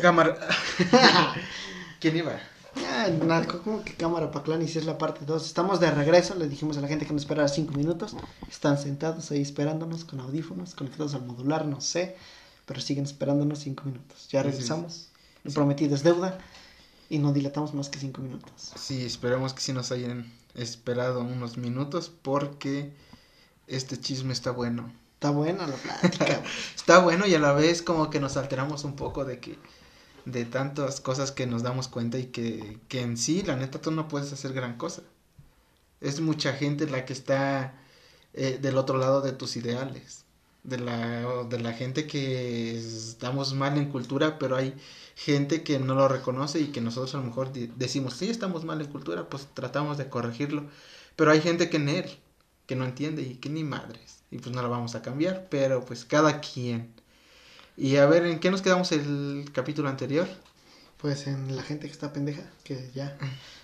cámara. ¿Quién iba? Ah, nada, como que cámara para clan y si es la parte 2. Estamos de regreso, le dijimos a la gente que nos esperara 5 minutos. Están sentados ahí esperándonos con audífonos, conectados al modular, no sé. Pero siguen esperándonos 5 minutos. Ya regresamos. Lo prometido es deuda. Y no dilatamos más que 5 minutos. Sí, esperamos que sí nos hayan esperado unos minutos porque este chisme está bueno. Está buena la plática. está bueno y a la vez como que nos alteramos un poco de que de tantas cosas que nos damos cuenta y que, que en sí, la neta, tú no puedes hacer gran cosa. Es mucha gente la que está eh, del otro lado de tus ideales. De la, de la gente que estamos mal en cultura, pero hay gente que no lo reconoce y que nosotros a lo mejor decimos, sí, estamos mal en cultura, pues tratamos de corregirlo. Pero hay gente que en él, que no entiende y que ni madres. Y pues no lo vamos a cambiar, pero pues cada quien. Y a ver, ¿en qué nos quedamos el capítulo anterior? Pues en la gente que está pendeja, que ya.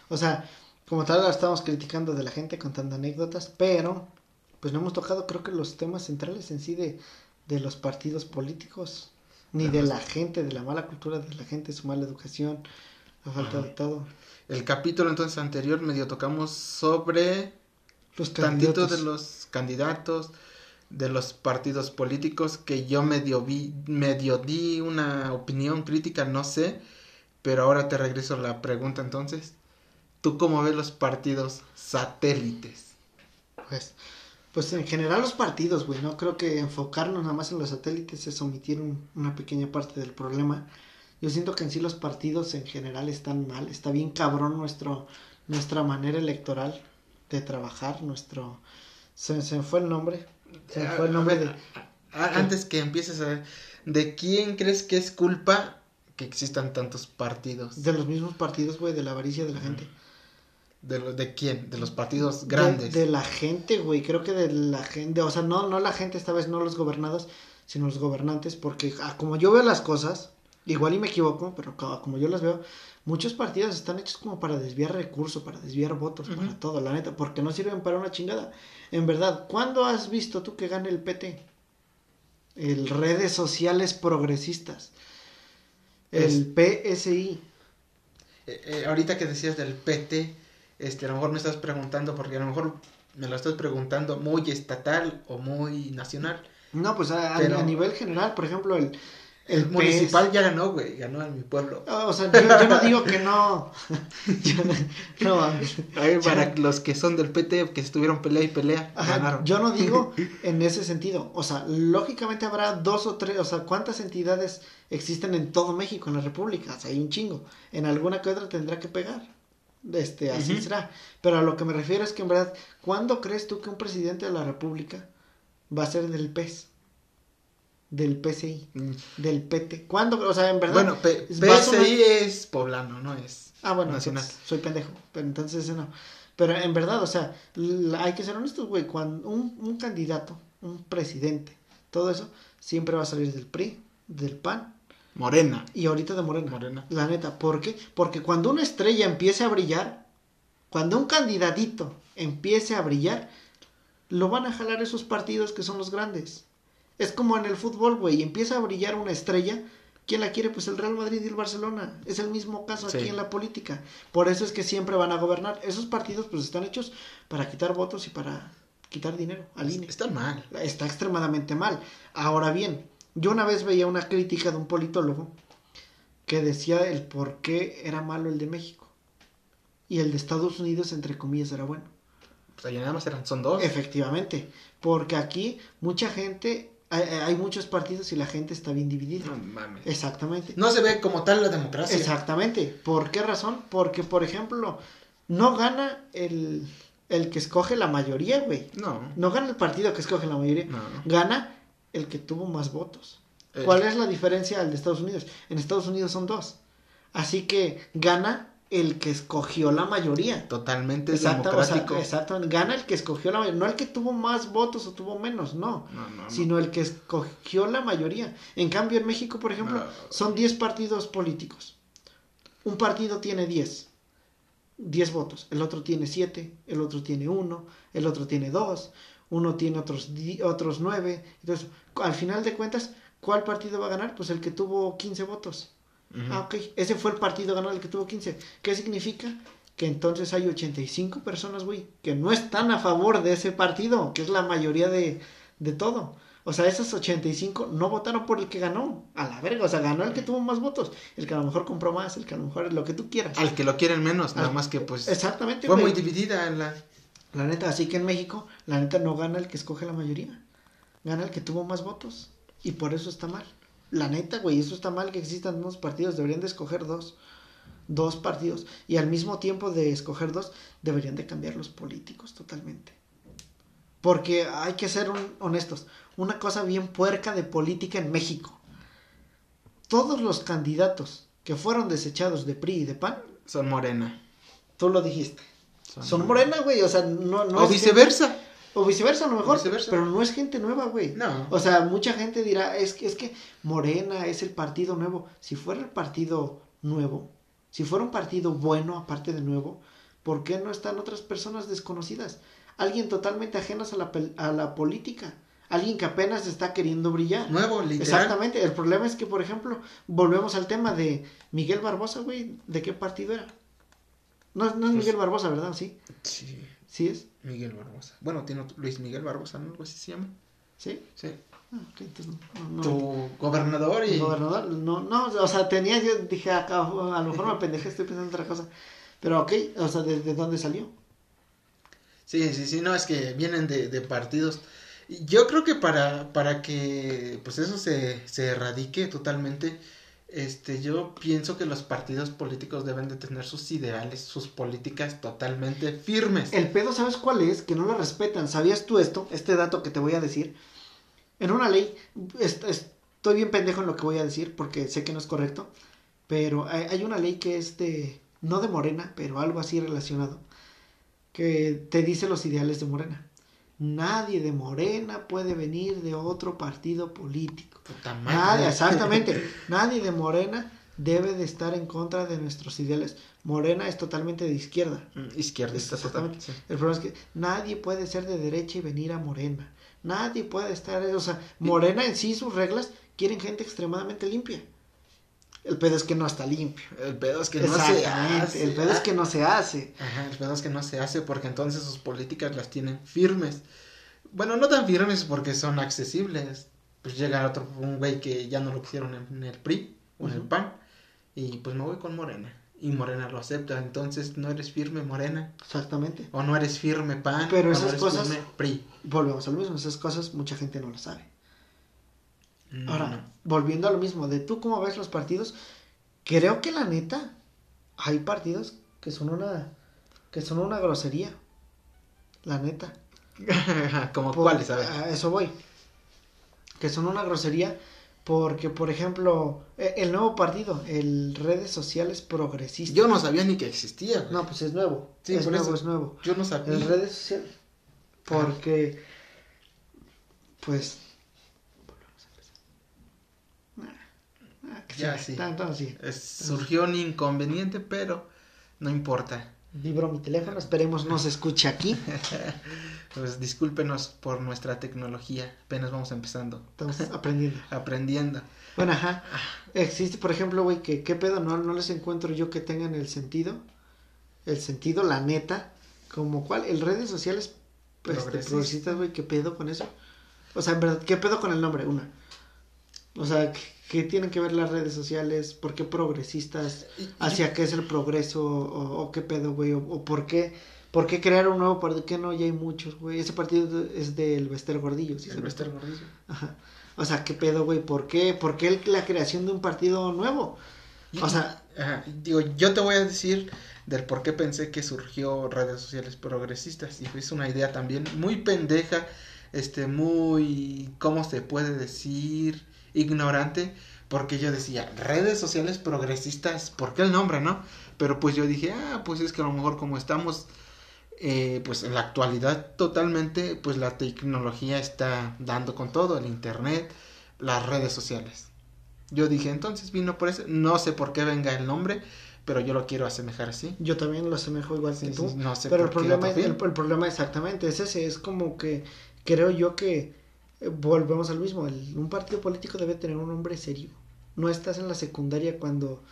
O sea, como tal, la estamos criticando de la gente contando anécdotas, pero pues no hemos tocado, creo que los temas centrales en sí de, de los partidos políticos, ni de la gente, de la mala cultura de la gente, su mala educación, la falta de todo. El capítulo entonces anterior medio tocamos sobre los tantito de los candidatos, de los partidos políticos que yo medio vi, medio di una opinión crítica, no sé, pero ahora te regreso la pregunta entonces. ¿Tú cómo ves los partidos satélites? Pues, pues en general los partidos, güey, no creo que enfocarnos nada más en los satélites es omitir una pequeña parte del problema. Yo siento que en sí los partidos en general están mal, está bien cabrón nuestro, nuestra manera electoral de trabajar, nuestro... Se, se fue el nombre, fue el nombre de... Antes que empieces a... ¿De quién crees que es culpa que existan tantos partidos? De los mismos partidos, güey, de la avaricia de la gente. ¿De, lo, ¿De quién? De los partidos grandes. De, la gente, güey, creo que de la gente, o sea, no, no la gente, esta vez no los gobernados, sino los gobernantes, porque ah, como yo veo las cosas, igual y me equivoco, pero como yo las veo, muchos partidos están hechos como para desviar recursos, para desviar votos, para todo, la neta, porque no sirven para una chingada. En verdad, ¿cuándo has visto tú que gane el PT? El redes sociales progresistas. El PSI. Eh, eh, ahorita que decías del PT, este, a lo mejor me estás preguntando, porque a lo mejor me lo estás preguntando muy estatal o muy nacional. No, pues a nivel general, por ejemplo, el, el municipal ya ganó, güey, ganó en mi pueblo. Ah, o sea, yo, no digo que no. no, para los que son del PT, que estuvieron pelea y pelea, ganaron. Yo no digo en ese sentido. O sea, lógicamente habrá dos o tres, o sea, ¿cuántas entidades existen en todo México, en la República? O sea, hay un chingo. En alguna que otra tendrá que pegar. Este, así será. Pero a lo que me refiero es que en verdad, ¿cuándo crees tú que un presidente de la República va a ser del PES? Del PCI, mm. del PT. ¿Cuándo? O sea, en verdad. Bueno, PCI es poblano, no es ah, bueno, nacional. soy pendejo, pero entonces no. Pero en verdad, o sea, hay que ser honestos, güey. Cuando un, un candidato, un presidente, todo eso, siempre va a salir del PRI, del PAN. Morena. Y ahorita de Morena. Morena. La neta, ¿por qué? Porque cuando una estrella empiece a brillar, cuando un candidatito empiece a brillar, lo van a jalar esos partidos que son los grandes. Es como en el fútbol, güey, empieza a brillar una estrella. ¿Quién la quiere? Pues el Real Madrid y el Barcelona. Es el mismo caso aquí en la política. Por eso es que siempre van a gobernar. Esos partidos pues están hechos para quitar votos y para quitar dinero al INE. Está mal. Está extremadamente mal. Ahora bien, yo una vez veía una crítica de un politólogo que decía el por qué era malo el de México. Y el de Estados Unidos, entre comillas, era bueno. Pues allá nada más eran, son dos. Efectivamente. Porque aquí mucha gente hay, muchos partidos y la gente está bien dividida. No mames. Exactamente. No se ve como tal la democracia. Exactamente. ¿Por qué razón? Porque, por ejemplo, no gana el, el que escoge la mayoría, güey. No. No gana el partido que escoge la mayoría. No. Gana el que tuvo más votos. ¿Cuál es la diferencia al de Estados Unidos? En Estados Unidos son dos. Así que gana el que escogió la mayoría. Totalmente democrático. exacto, gana el que escogió la mayoría, no el que tuvo más votos o tuvo menos, no, sino el que escogió la mayoría. En cambio, en México, por ejemplo, son 10 partidos políticos. Un partido tiene 10, 10 votos, el otro tiene 7, el otro tiene 1, el otro tiene 2, uno tiene otros, otros 9. Entonces, al final de cuentas, ¿cuál partido va a ganar? Pues el que tuvo 15 votos. Ah, ok. Ese fue el partido ganado el que tuvo 15. ¿Qué significa? Que entonces hay 85 personas, güey, que no están a favor de ese partido, que es la mayoría de, de todo. O sea, esas 85 no votaron por el que ganó. A la verga, o sea, ganó el que tuvo más votos. El que a lo mejor compró más, el que a lo mejor es lo que tú quieras. Al que lo quieren menos, nada más que pues Exactamente, fue güey. muy dividida en la... La neta, así que en México, la neta no gana el que escoge la mayoría. Gana el que tuvo más votos. Y por eso está mal. La neta, güey, eso está mal que existan dos partidos. Deberían de escoger dos. Dos partidos. Y al mismo tiempo de escoger dos, deberían de cambiar los políticos totalmente. Porque hay que ser un- honestos. Una cosa bien puerca de política en México. Todos los candidatos que fueron desechados de PRI y de PAN, Son morena. tú lo dijiste. Son morena, güey. O sea, no, no o es viceversa. O viceversa, a lo mejor. Pero no es gente nueva, güey. No. O sea, mucha gente dirá, es que, es que Morena es el partido nuevo. Si fuera el partido nuevo, si fuera un partido bueno, aparte de nuevo, ¿por qué no están otras personas desconocidas? Alguien totalmente ajenas a la, a la política. Alguien que apenas está queriendo brillar. Nuevo, literal. Exactamente. El problema es que, por ejemplo, volvemos al tema de Miguel Barbosa, güey. ¿De qué partido era? No, no es Pues- Miguel Barbosa, ¿verdad? Sí. Sí, Sí es. Miguel Barbosa. Bueno, tiene otro- Luis Miguel Barbosa, ¿no? Algo así se llama. Sí. Sí. Ah, ok, entonces no- no- no. Tu gobernador y... Gobernador, no, no, o sea, tenía, yo dije, acá, a lo mejor me pendejé, estoy pensando en otra cosa. Pero ok, o sea, ¿de, de dónde salió? Sí, sí, sí, no, es que vienen de, de partidos. Yo creo que para, para que pues eso se, se erradique totalmente, este, yo pienso que los partidos políticos deben de tener sus ideales, sus políticas totalmente firmes. El pedo, ¿sabes cuál es? Que no lo respetan. ¿Sabías tú esto? Este dato que te voy a decir. En una ley, est- estoy bien pendejo en lo que voy a decir porque sé que no es correcto, pero hay una ley que es de, no de Morena, pero algo así relacionado, que te dice los ideales de Morena. Nadie de Morena puede venir de otro partido político. Nadie, exactamente. Nadie de Morena debe de estar en contra de nuestros ideales. Morena es totalmente de izquierda. Mm, Izquierdista Exactamente. totalmente. El problema es que nadie puede ser de derecha y venir a Morena. Nadie puede estar, o sea, Morena en sí, sus reglas, quieren gente extremadamente limpia. El pedo es que no está limpio. El pedo es que no se hace. El pedo es que no se hace. Ajá, el pedo es que no se hace porque entonces sus políticas las tienen firmes. Bueno, no tan firmes porque son accesibles. Pues llega otro, un güey que ya no lo quisieron en, el PRI o en el. PAN. Y pues me voy con Morena. Y Morena lo acepta. Entonces no eres firme Morena. Exactamente. O no eres firme PAN. Pero no esas eres cosas- PRI. Volvemos a lo mismo. Esas cosas mucha gente no las sabe. Mm, Ahora, volviendo a lo mismo, de tú cómo ves los partidos, creo que la neta, hay partidos que son una, que son una grosería. La neta. Como cuáles, a eso voy. Que son una grosería porque, por ejemplo, e- el nuevo partido, el redes sociales progresistas. Yo no sabía ni que existía. güey. No, pues es nuevo. Sí, es por nuevo, eso. es nuevo. Yo no sabía. En redes sociales. Porque, pues... Ah, que Ya, sí. Es- surgió un inconveniente, pero no importa. Vibró mi teléfono, esperemos no se escuche aquí. Pues discúlpenos por nuestra tecnología, apenas vamos empezando, Estamos aprendiendo. aprendiendo. Bueno, ajá. Existe, por ejemplo, güey, que qué pedo, no, no les encuentro yo que tengan el sentido. El sentido, la neta. Como cuál, el redes sociales pues, progresistas, güey, qué pedo con eso. O sea, en verdad, qué pedo con el nombre, una. O sea, ¿qué, tienen que ver las redes sociales? ¿Por qué progresistas? ¿Hacia qué es el progreso? ¿O, o qué pedo, güey? O, o por qué? ¿Por qué crear un nuevo partido? ¿Qué no? Ya hay muchos, güey. Ese partido es del Bester Gordillo, ¿sí? El? Bester Gordillo. Ajá. O sea, ¿qué pedo, güey? ¿Por qué? ¿Por qué la creación de un partido nuevo? O sea, Ajá, Digo, yo te voy a decir del por qué pensé que surgió redes sociales progresistas y fue una idea también muy pendeja, este, muy, ¿cómo se puede decir? Ignorante, porque yo decía, redes sociales progresistas, ¿por qué el nombre, no? Pero pues yo dije, ah, pues es que a lo mejor como estamos, eh, pues en la actualidad totalmente, pues la tecnología está dando con todo, el internet, las redes sociales. Yo dije, entonces vino por eso, no sé por qué venga el nombre, pero yo lo quiero asemejar así. yo también lo asemejo igual Sí, que sí, tú. no sé pero el qué problema, el problema exactamente es ese. Es como que creo yo que eh, volvemos al mismo. el- un partido político debe tener un nombre serio. no estás en la secundaria cuando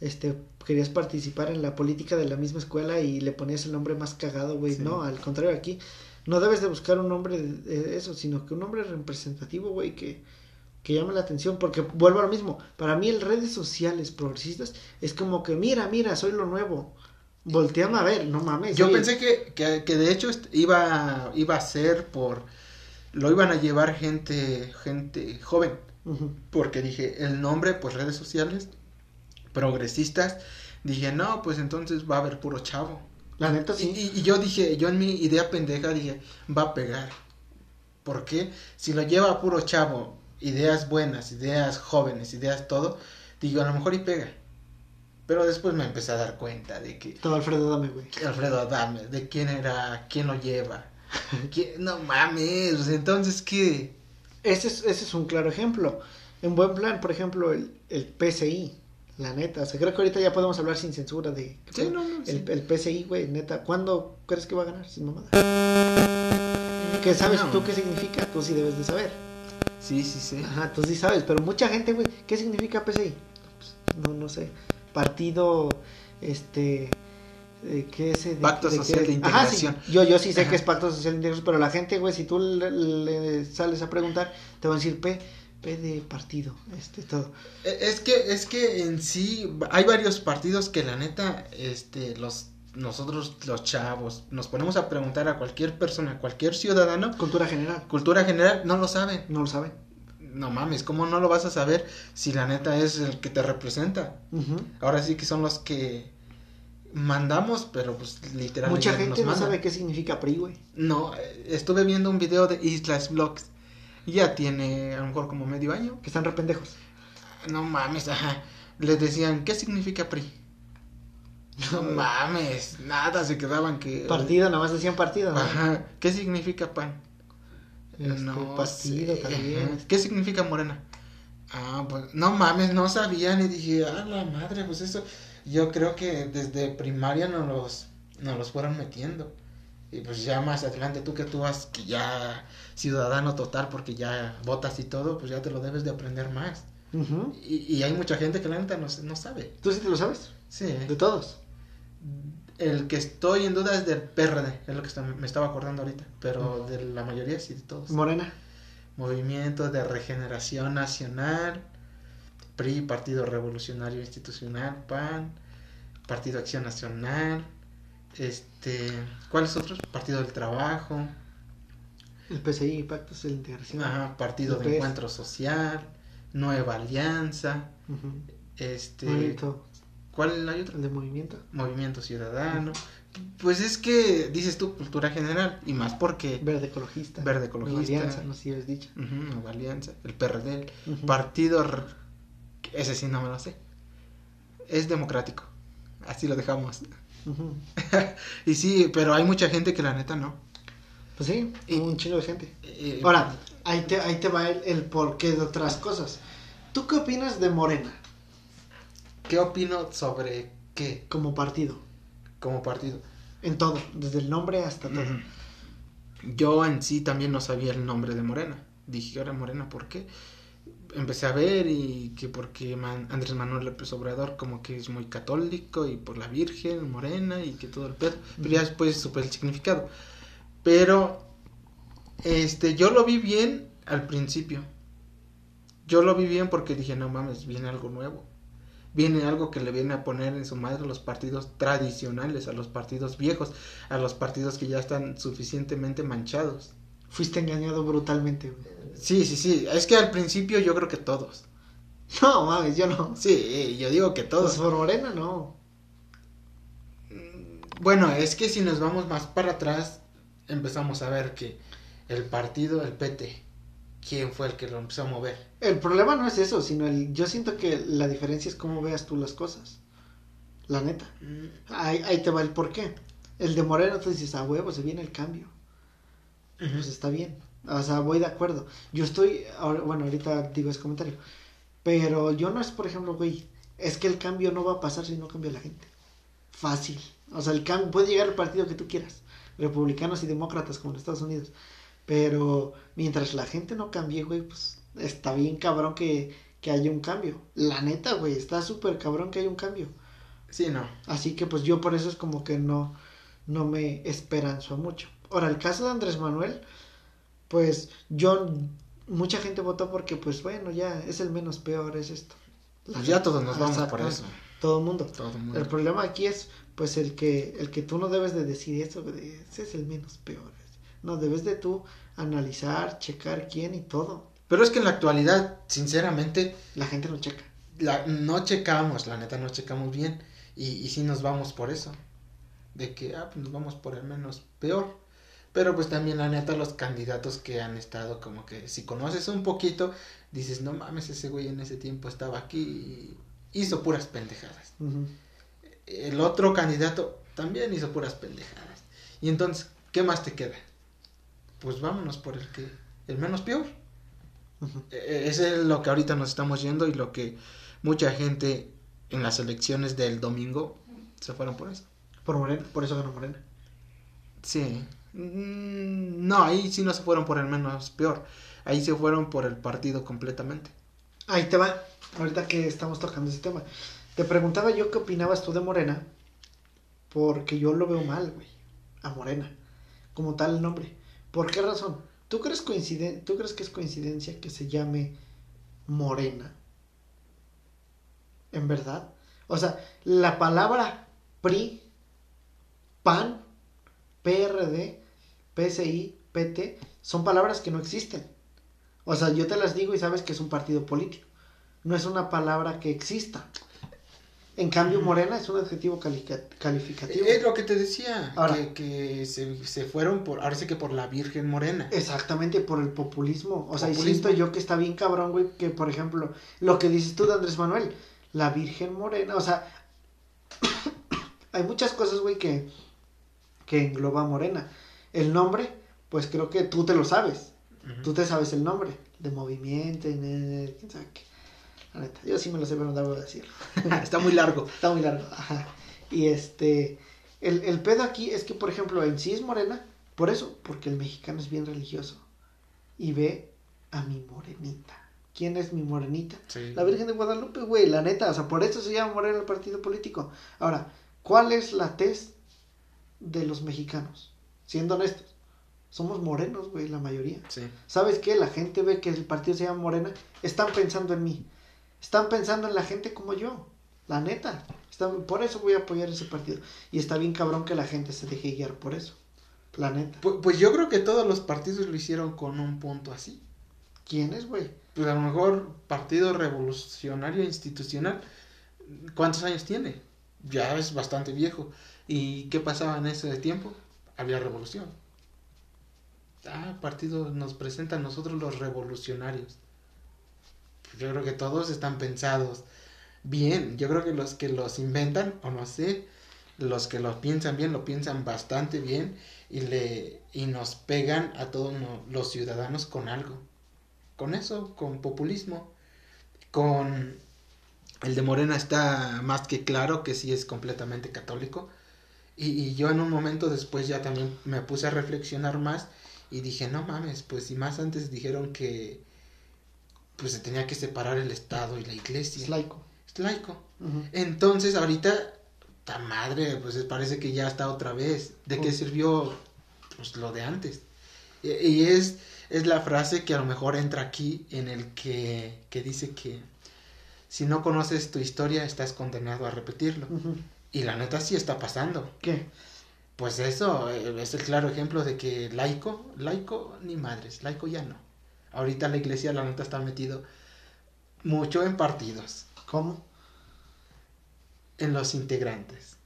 este querías participar en la política de la misma escuela y le ponías el nombre más cagado, güey. Sí. No, al contrario, aquí no debes de buscar un nombre de, eso, sino que un nombre representativo, güey, que, que llame la atención. Porque vuelvo a lo mismo, para mí el redes sociales progresistas es como que, mira, mira, soy lo nuevo. Volteame a ver, no mames. Yo oye, pensé que, que, que de hecho iba, iba a ser por... Lo iban a llevar gente, gente joven. Porque dije, el nombre, pues redes sociales, progresistas. Dije, no, pues entonces va a haber puro chavo. La neta Y, sí. y- y yo dije, yo en mi idea pendeja dije, va a pegar. ¿Por qué? Si lo lleva a puro chavo, ideas buenas, ideas jóvenes, ideas todo, digo, a lo mejor y pega. Pero después me empecé a dar cuenta de que Estaba Alfredo Dame, güey. Alfredo Adame, de quién era, quién lo lleva. No mames, entonces qué. Ese es, ese es un claro ejemplo. En buen plan, por ejemplo, el, el PCI, la neta. O sea, creo que ahorita ya podemos hablar sin censura de Sí, no, no, sí. el, el PCI, güey, neta. ¿Cuándo crees que va a ganar? Sin mamada. ¿Qué sabes No. tú qué significa? Tú sí debes de saber. Sí, sí, sí. Ajá, tú sí sabes. Pero mucha gente, güey, ¿qué significa PCI? Pues, no, no sé. Partido, este... eh, ¿Qué es? Pacto Social de es? Ajá, sí. Integración. Yo, yo sí sé Ajá. que es Pacto Social de Integración, pero la gente, güey, si tú le, le sales a preguntar, te van a decir P, P de partido, este, todo. Eh, Es que, es que en sí hay varios partidos que la neta, este, los, nosotros los chavos, nos ponemos a preguntar a cualquier persona, a cualquier ciudadano, Cultura general, cultura general, no lo saben. no lo saben. No mames, ¿cómo no lo vas a saber si la neta es el que te representa? Ahora sí que son los que mandamos, pero pues literalmente Mucha gente no sabe qué significa PRI, güey. No, eh, estuve viendo un video de Islas Vlogs. Ya tiene a lo mejor como medio año. Que están re pendejos. No mames, ajá. Les decían, ¿qué significa PRI? No mames, nada, se quedaban que... Partido, nada más decían partido, ¿no? Ajá, ¿qué significa PAN? Este, partido sé, también. ajá. ¿Qué significa Morena? Ah, pues, no mames, no sabían y dije, ah, la madre, pues eso, yo creo que desde primaria nos los, nos los fueron metiendo. Y pues ya más adelante, tú que tú vas, que ya ciudadano total, porque ya votas y todo, pues ya te lo debes de aprender más. Y, y hay mucha gente que la neta no, no sabe. ¿Tú sí te lo sabes? Sí. De todos. El que estoy en duda es del PRD, es lo que está- me estaba acordando ahorita, pero de la mayoría sí, de todos. Morena. Movimiento de Regeneración Nacional, PRI, Partido Revolucionario Institucional, PAN, Partido Acción Nacional, este, ¿cuáles otros? Partido del Trabajo, El PCI, Pacto de Integración. ajá, Partido de. Encuentro Social, Nueva Alianza, este, Movimiento, ¿cuál hay otro? el de movimiento. Movimiento Ciudadano. Pues es que dices tú cultura general y más porque Verde ecologista. Verde Nueva ecologista. Alianza, no sé si habías dicho. Nueva Alianza, el PRD. Partido ese sí no me lo sé. Es democrático. Así lo dejamos. Y sí, pero hay mucha gente que la neta no. Pues sí, Y- un chingo de gente. Ahora, ahí te, ahí te va el, el porqué de otras cosas. ¿Tú qué opinas de Morena ¿qué opino sobre qué como partido? como partido? En todo, desde el nombre hasta todo. Yo en sí también no sabía el nombre de Morena. Dije, ahora Morena, ¿por qué? Empecé a ver y que porque Man- Andrés Manuel López Obrador como que es muy católico y por la Virgen, Morena y que todo el pedo. Pero ya después supe el significado. Pero, este, yo lo vi bien al principio. Yo lo vi bien porque dije, no mames, viene algo nuevo. Viene algo que le viene a poner en su madre a los partidos tradicionales, a los partidos viejos, a los partidos que ya están suficientemente manchados. Fuiste engañado brutalmente, güey. Sí, sí, sí. Es que al principio yo creo que todos. No, mames, yo no. Sí, yo digo que Pues todos. por Morena, no. Bueno, es que si nos vamos más para atrás, empezamos a ver que el partido, el PT, ¿quién fue el que lo empezó a mover? El problema no es eso, sino el. Yo siento que la diferencia es cómo veas tú las cosas. La neta. Ahí, ahí te va el porqué. El de Moreno, tú dices, a huevo, se viene el cambio. Pues está bien. O sea, voy de acuerdo. Yo estoy, ahora- bueno, ahorita digo ese comentario. Pero yo no es, por ejemplo, güey, es que el cambio no va a pasar si no cambia la gente. Fácil. O sea, el cambio puede llegar al partido que tú quieras. Republicanos y demócratas como en Estados Unidos. Pero mientras la gente no cambie, güey, pues está bien cabrón que, que haya un cambio. La neta, güey, está súper cabrón que haya un cambio. Sí, no. Así que pues yo por eso es como que no, no me esperanzo mucho. Ahora, el caso de Andrés Manuel, pues yo, mucha gente votó porque pues bueno, ya es el menos peor, es esto. Pues ya todos nos vamos por eso. Todo el mundo. Todo el mundo. El problema aquí es pues el que el que tú no debes de decir eso, de, ese es el menos peor. No, debes de tú analizar, checar quién y todo. Pero es que en la actualidad, sinceramente, La gente no checa. la, no checamos, la neta, no checamos bien. Y, y sí nos vamos por eso. De que, ah, pues nos vamos por el menos peor. Pero pues también la neta, los candidatos que han estado como que, si conoces un poquito, dices, no mames, ese güey en ese tiempo estaba aquí y hizo puras pendejadas. El otro candidato también hizo puras pendejadas. Y entonces, ¿qué más te queda? Pues vámonos por el que, el menos peor. Ujú. Eh, Ese es lo que ahorita nos estamos yendo y lo que mucha gente en las elecciones del domingo se fueron por eso. Por Morena, por eso ganó Morena. Sí. Mm, No, ahí sí no se fueron por el menos peor. Ahí se fueron por el partido completamente. Ahí te va, ahorita que estamos tocando ese tema. Te preguntaba yo qué opinabas tú de Morena, porque yo lo veo mal, güey, a Morena, como tal nombre. ¿Por qué razón? ¿Tú crees, coinciden ¿Tú crees que es coincidencia que se llame Morena? ¿En verdad? O sea, la palabra PRI, PAN, PRD, PSI, PT, son palabras que no existen. O sea, yo te las digo y sabes que es un partido político. No es una palabra que exista. En cambio, Morena es un adjetivo calificativo. Es lo que te decía, Ahora. que, que se, se fueron por, ahora sí que por la Virgen Morena. Exactamente por el populismo. O sea, Populismo. siento yo que está bien cabrón, güey, que por ejemplo, lo que dices tú de Andrés Manuel, la Virgen Morena, o sea, hay muchas cosas, güey, que, que engloba Morena. El nombre, pues creo que tú te lo sabes. Tú te sabes el nombre de movimiento, quién sabe qué. La neta, yo sí me lo sé, pero no debo decirlo. Está muy largo. Está muy largo. Ajá. Y este, el, el pedo aquí es que, por ejemplo, en sí es morena, por eso, porque el mexicano es bien religioso. Y ve a mi morenita. ¿Quién es mi morenita? Sí. La Virgen de Guadalupe, güey, la neta, o sea, por eso se llama morena el partido político. Ahora, ¿cuál es la tez de los mexicanos? Siendo honestos, somos morenos, güey, la mayoría. Sí. ¿Sabes qué? La gente ve que el partido se llama Morena, están pensando en mí. Están pensando en la gente como yo. La neta. Están- por eso voy a apoyar ese partido. Y está bien cabrón que la gente se deje guiar por eso. La neta. Pu- Pues, yo creo que todos los partidos lo hicieron con un punto así. ¿Quién es, güey? Pues a lo mejor Partido Revolucionario Institucional, ¿cuántos años tiene? Ya es bastante viejo. ¿Y qué pasaba en ese tiempo? Había revolución. Ah, partido nos presenta a nosotros los revolucionarios. Yo creo que todos están pensados bien. Yo creo que los que los inventan, o no sé, los que lo piensan bien, lo piensan bastante bien y le y nos pegan a todos los ciudadanos con algo con eso, con populismo, con el de Morena está más que claro que sí es completamente católico. Y, y yo en un momento después ya también me puse a reflexionar más y dije, no mames, pues si más antes dijeron que pues se tenía que separar el Estado y la iglesia. Es laico. Es laico. Entonces ahorita, ta madre, pues parece que ya está otra vez. ¿De qué sirvió pues lo de antes? Y, y es, es la frase que a lo mejor entra aquí en el que, que dice que si no conoces tu historia estás condenado a repetirlo. Y la neta sí está pasando. ¿Qué? Pues eso eh, es el claro ejemplo de que laico, laico ni madres, laico ya no. Ahorita la iglesia la neta está metido mucho en partidos, ¿Cómo? en los integrantes.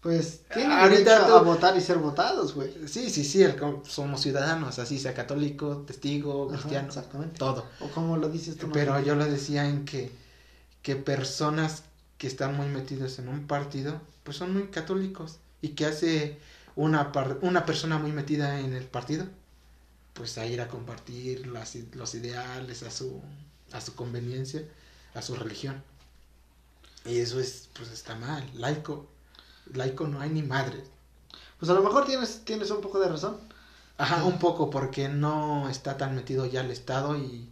Pues tienen Ahorita tú- a votar y ser votados, güey. Sí, sí, sí, el somos ciudadanos, así sea católico, testigo, Ajá, cristiano, exactamente. todo. O como lo dices tú. Pero yo lo decía en que, que personas que están muy metidos en un partido, pues son muy católicos. ¿Y que hace una, par- una persona muy metida en el partido? Pues a ir a compartir las los ideales a su, a su conveniencia, a su religión. Y eso es, pues está mal, laico. Laico no hay ni madre. Pues a lo mejor tienes, tienes un poco de razón. Ajá, un poco, porque no está tan metido ya el Estado y,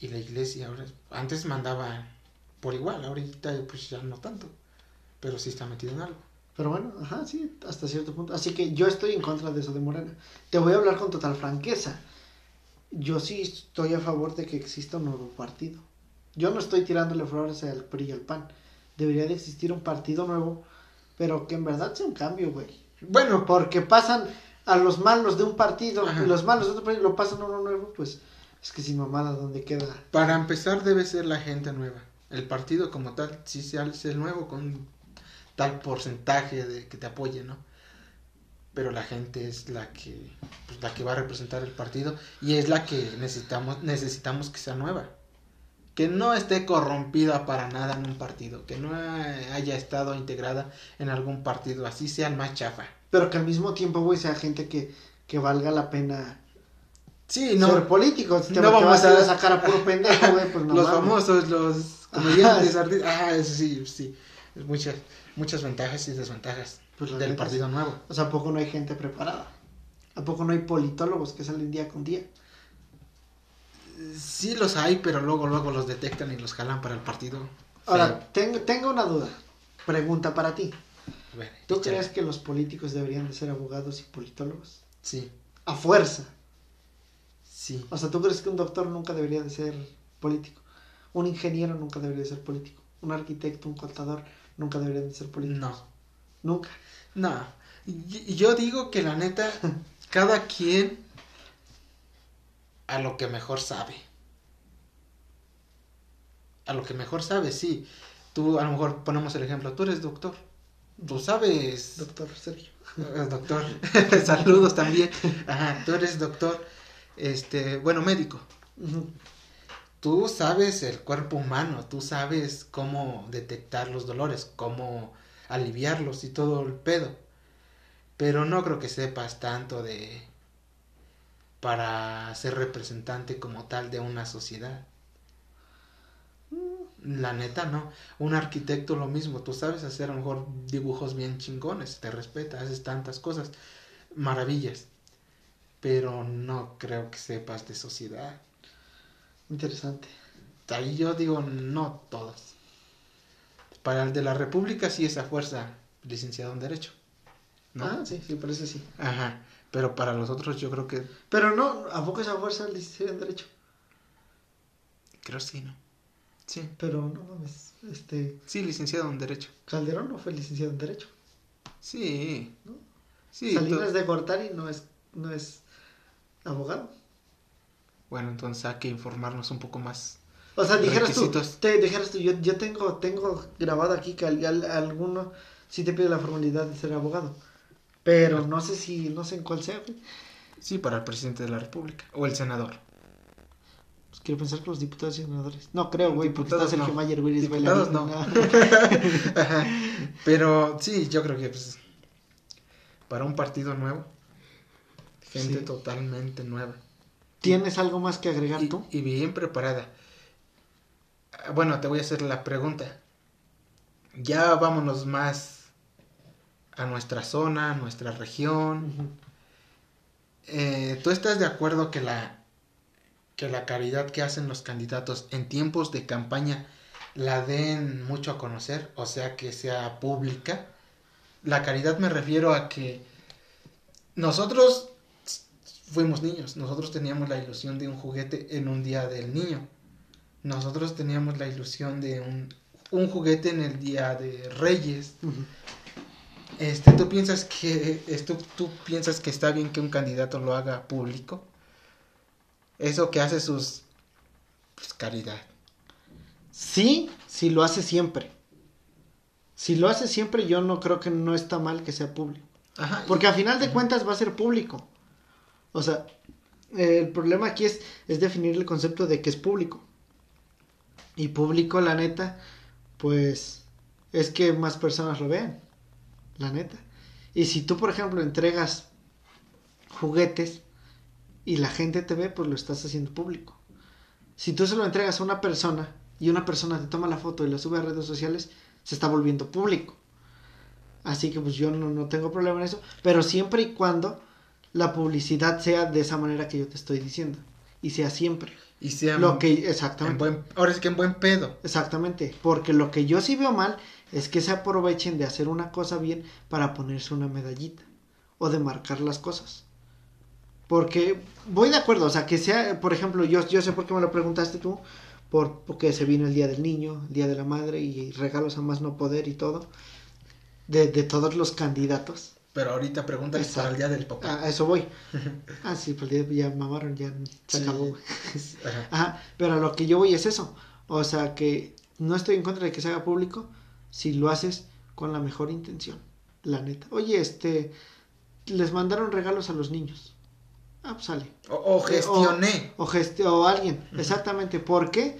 y la iglesia ahora antes mandaba por igual, ahorita pues ya no tanto, pero sí está metido en algo. Pero bueno, ajá, sí, hasta cierto punto. Así que yo estoy en contra de eso de Morena. Te voy a hablar con total franqueza. Yo sí estoy a favor de que exista un nuevo partido. Yo no estoy tirándole flores al PRI y al PAN. Debería de existir un partido nuevo, pero que en verdad sea un cambio, güey. Bueno, Porque pasan a los malos de un partido Ajá. y los malos de otro partido lo pasan a uno nuevo, pues es que sin mamada, ¿dónde queda? para empezar debe ser la gente nueva. El partido como tal, sí sea el nuevo con tal porcentaje de que te apoye, ¿no? Pero la gente es la que, pues, la que va a representar el partido y es la que necesitamos, necesitamos que sea nueva. Que no esté corrompida para nada en un partido, que no haya estado integrada en algún partido, así sea el más chafa. Pero que al mismo tiempo, güey, sea gente que, que valga la pena Sí, no, ser político. Si te, no te vamos a sacar a puro pendejo, güey, pues no los mames. famosos, los comediantes, artistas, ah, eso sí, sí, muchas, muchas ventajas y desventajas Pues del partido nuevo. O sea, ¿a poco no hay gente preparada? ¿A poco no hay politólogos que salen día con día? Sí los hay, pero luego, luego los detectan y los jalan para el partido. Ahora, tengo, tengo una duda. Pregunta para ti. ¿Tú échale. crees que los políticos deberían de ser abogados y politólogos? Sí, A fuerza. Sí. O sea, ¿tú crees que un doctor nunca debería de ser político? Un ingeniero nunca debería de ser político. Un arquitecto, un contador nunca debería de ser político. No, Nunca. no. Yo digo que la neta, cada quien a lo que mejor sabe. A lo que mejor sabe, sí. Tú, a lo mejor ponemos el ejemplo, tú eres doctor. Tú sabes Doctor Sergio. Eh, Doctor, saludos también. Ajá, tú eres doctor, este, bueno, médico. Tú sabes el cuerpo humano, tú sabes cómo detectar los dolores, cómo aliviarlos y todo el pedo. Pero no creo que sepas tanto de para ser representante como tal de una sociedad. La neta no. Un arquitecto lo mismo, tú sabes hacer a lo mejor dibujos bien chingones, te respeta, haces tantas cosas, maravillas. Pero no creo que sepas de sociedad. Interesante. Ahí yo digo, no todos. Para el de la República sí es a fuerza licenciado en Derecho. ¿no? Ah, sí, sí, parece sí. Ajá. Pero para los otros yo creo que, Pero no, ¿a poco esa fuerza licenciado en Derecho? creo sí, ¿no? Sí, Pero no mames, este, sí, licenciado en Derecho. Calderón no fue licenciado en Derecho. Sí. ¿No? Sí. Salinas de Gortari no es, no es abogado. Bueno, entonces hay que informarnos un poco más. O sea, dijeras tú, te, dijeras tú, yo, yo tengo, tengo grabado aquí que al- al- alguno sí te pide la formalidad de ser abogado. Pero no sé si, no sé en cuál sea, güey. Sí, para el presidente de la República. O el senador. Pues quiero pensar que los diputados y senadores. No creo, güey, porque está Sergio no. Mayer, güey, es Diputados no. Pero sí, yo creo que pues, para un partido nuevo, gente Sí. totalmente nueva. ¿Tienes algo más que agregar y, tú? y bien preparada. Bueno, te voy a hacer la pregunta. Ya vámonos más a nuestra zona, a nuestra región. Eh, ¿Tú estás de acuerdo que la que la caridad que hacen los candidatos en tiempos de campaña la den mucho a conocer, o sea, que sea pública? La caridad me refiero a que nosotros fuimos niños, nosotros teníamos la ilusión de un juguete en un día del niño. Nosotros teníamos la ilusión de un, un juguete en el día de Reyes. Este, ¿tú piensas que esto, tú piensas que está bien que un candidato lo haga público? Eso que hace sus pues, caridad. Sí, si lo hace siempre. Si lo hace siempre, yo no creo que no está mal que sea público. Ajá. Porque a final de cuentas va a ser público. O sea, el problema aquí es, es definir el concepto de que es público. Y público, la neta, pues es que más personas lo vean. La neta. Y si tú, por ejemplo, entregas juguetes y la gente te ve, pues lo estás haciendo público. Si tú se lo entregas a una persona y una persona te toma la foto y la sube a redes sociales, se está volviendo público. Así que pues yo no, no tengo problema en eso, pero siempre y cuando la publicidad sea de esa manera que yo te estoy diciendo y sea siempre. Y sean Lo que, en exactamente. buen, ahora es que en buen pedo. Exactamente, porque lo que yo sí veo mal es que se aprovechen de hacer una cosa bien para ponerse una medallita o de marcar las cosas. Porque voy de acuerdo, o sea, que sea, por ejemplo, yo, yo sé por qué me lo preguntaste tú, por, porque se vino el Día del Niño, el Día de la Madre y regalos a más no poder y todo, de, de todos los candidatos. Pero ahorita pregúntale para Exacto. el día del papá. A, a eso voy. Ah, sí, pues ya, ya mamaron, ya se Sí. acabó. Ajá. Ajá, pero a lo que yo voy es eso. O sea, que no estoy en contra de que se haga público si lo haces con la mejor intención. La neta. Oye, este, les mandaron regalos a los niños. Ah, pues sale. O, o gestioné. O, geste- o alguien, exactamente. ¿Por qué?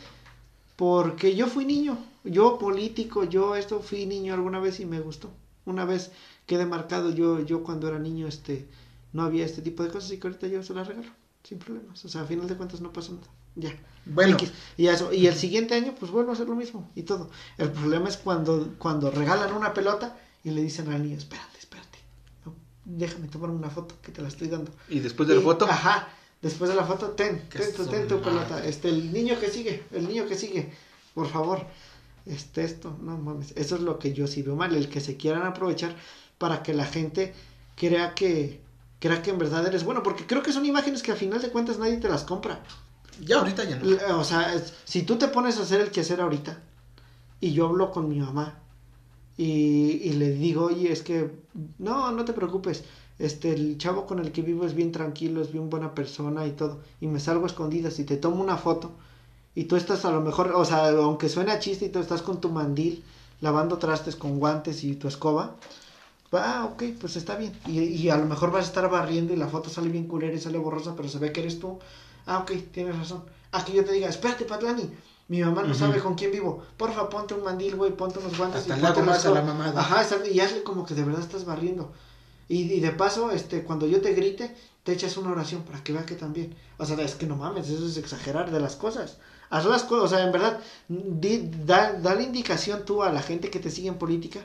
Porque yo fui niño. Yo político, yo esto fui niño alguna vez y me gustó. Una vez quedé marcado yo, yo cuando era niño, este, no había este tipo de cosas y que ahorita yo se las regalo. Sin problemas. O sea, a final de cuentas no pasa nada. Ya. Bueno, X. Y, eso, y el siguiente año, pues vuelvo a hacer lo mismo y todo. El problema es cuando, cuando regalan una pelota y le dicen al niño, espérate, espérate. No, déjame tomar una foto que te la estoy dando. y después de la Y- foto, Ajá. Después de la foto, ten, ten, tu, ten tu pelota. Este, el niño que sigue, el niño que sigue, por favor. Este, esto, no mames. Eso es lo que yo sí veo mal, el que se quieran aprovechar para que la gente crea que, crea que en verdad eres bueno. Porque creo que son imágenes que a final de cuentas nadie te las compra. ya ahorita ya no. O sea, si tú te pones a hacer el quehacer ahorita y yo hablo con mi mamá y, y le digo, oye, es que no, no te preocupes, este, el chavo con el que vivo es bien tranquilo, es bien buena persona y todo, y me salgo a escondidas y te tomo una foto y tú estás a lo mejor, o sea, aunque suene a chiste y tú estás con tu mandil lavando trastes con guantes y tu escoba, ah, ok, pues está bien. Y, y a lo mejor vas a estar barriendo y la foto sale bien culera y sale borrosa, pero se ve que eres tú. Ah, ok, tienes razón. Que yo te diga, espérate, Patlani, mi mamá no sabe con quién vivo. Porfa, ponte un mandil, güey, ponte unos guantes. Hasta y ponte más a escoba". la mamada. Ajá, y hazle como que de verdad estás barriendo. Y, y de paso, este, cuando yo te grite, te echas una oración para que vea que también. O sea, es que no mames, eso es exagerar de las cosas. Haz las cosas, o sea, en verdad, di- da, da la indicación tú a la gente que te sigue en política.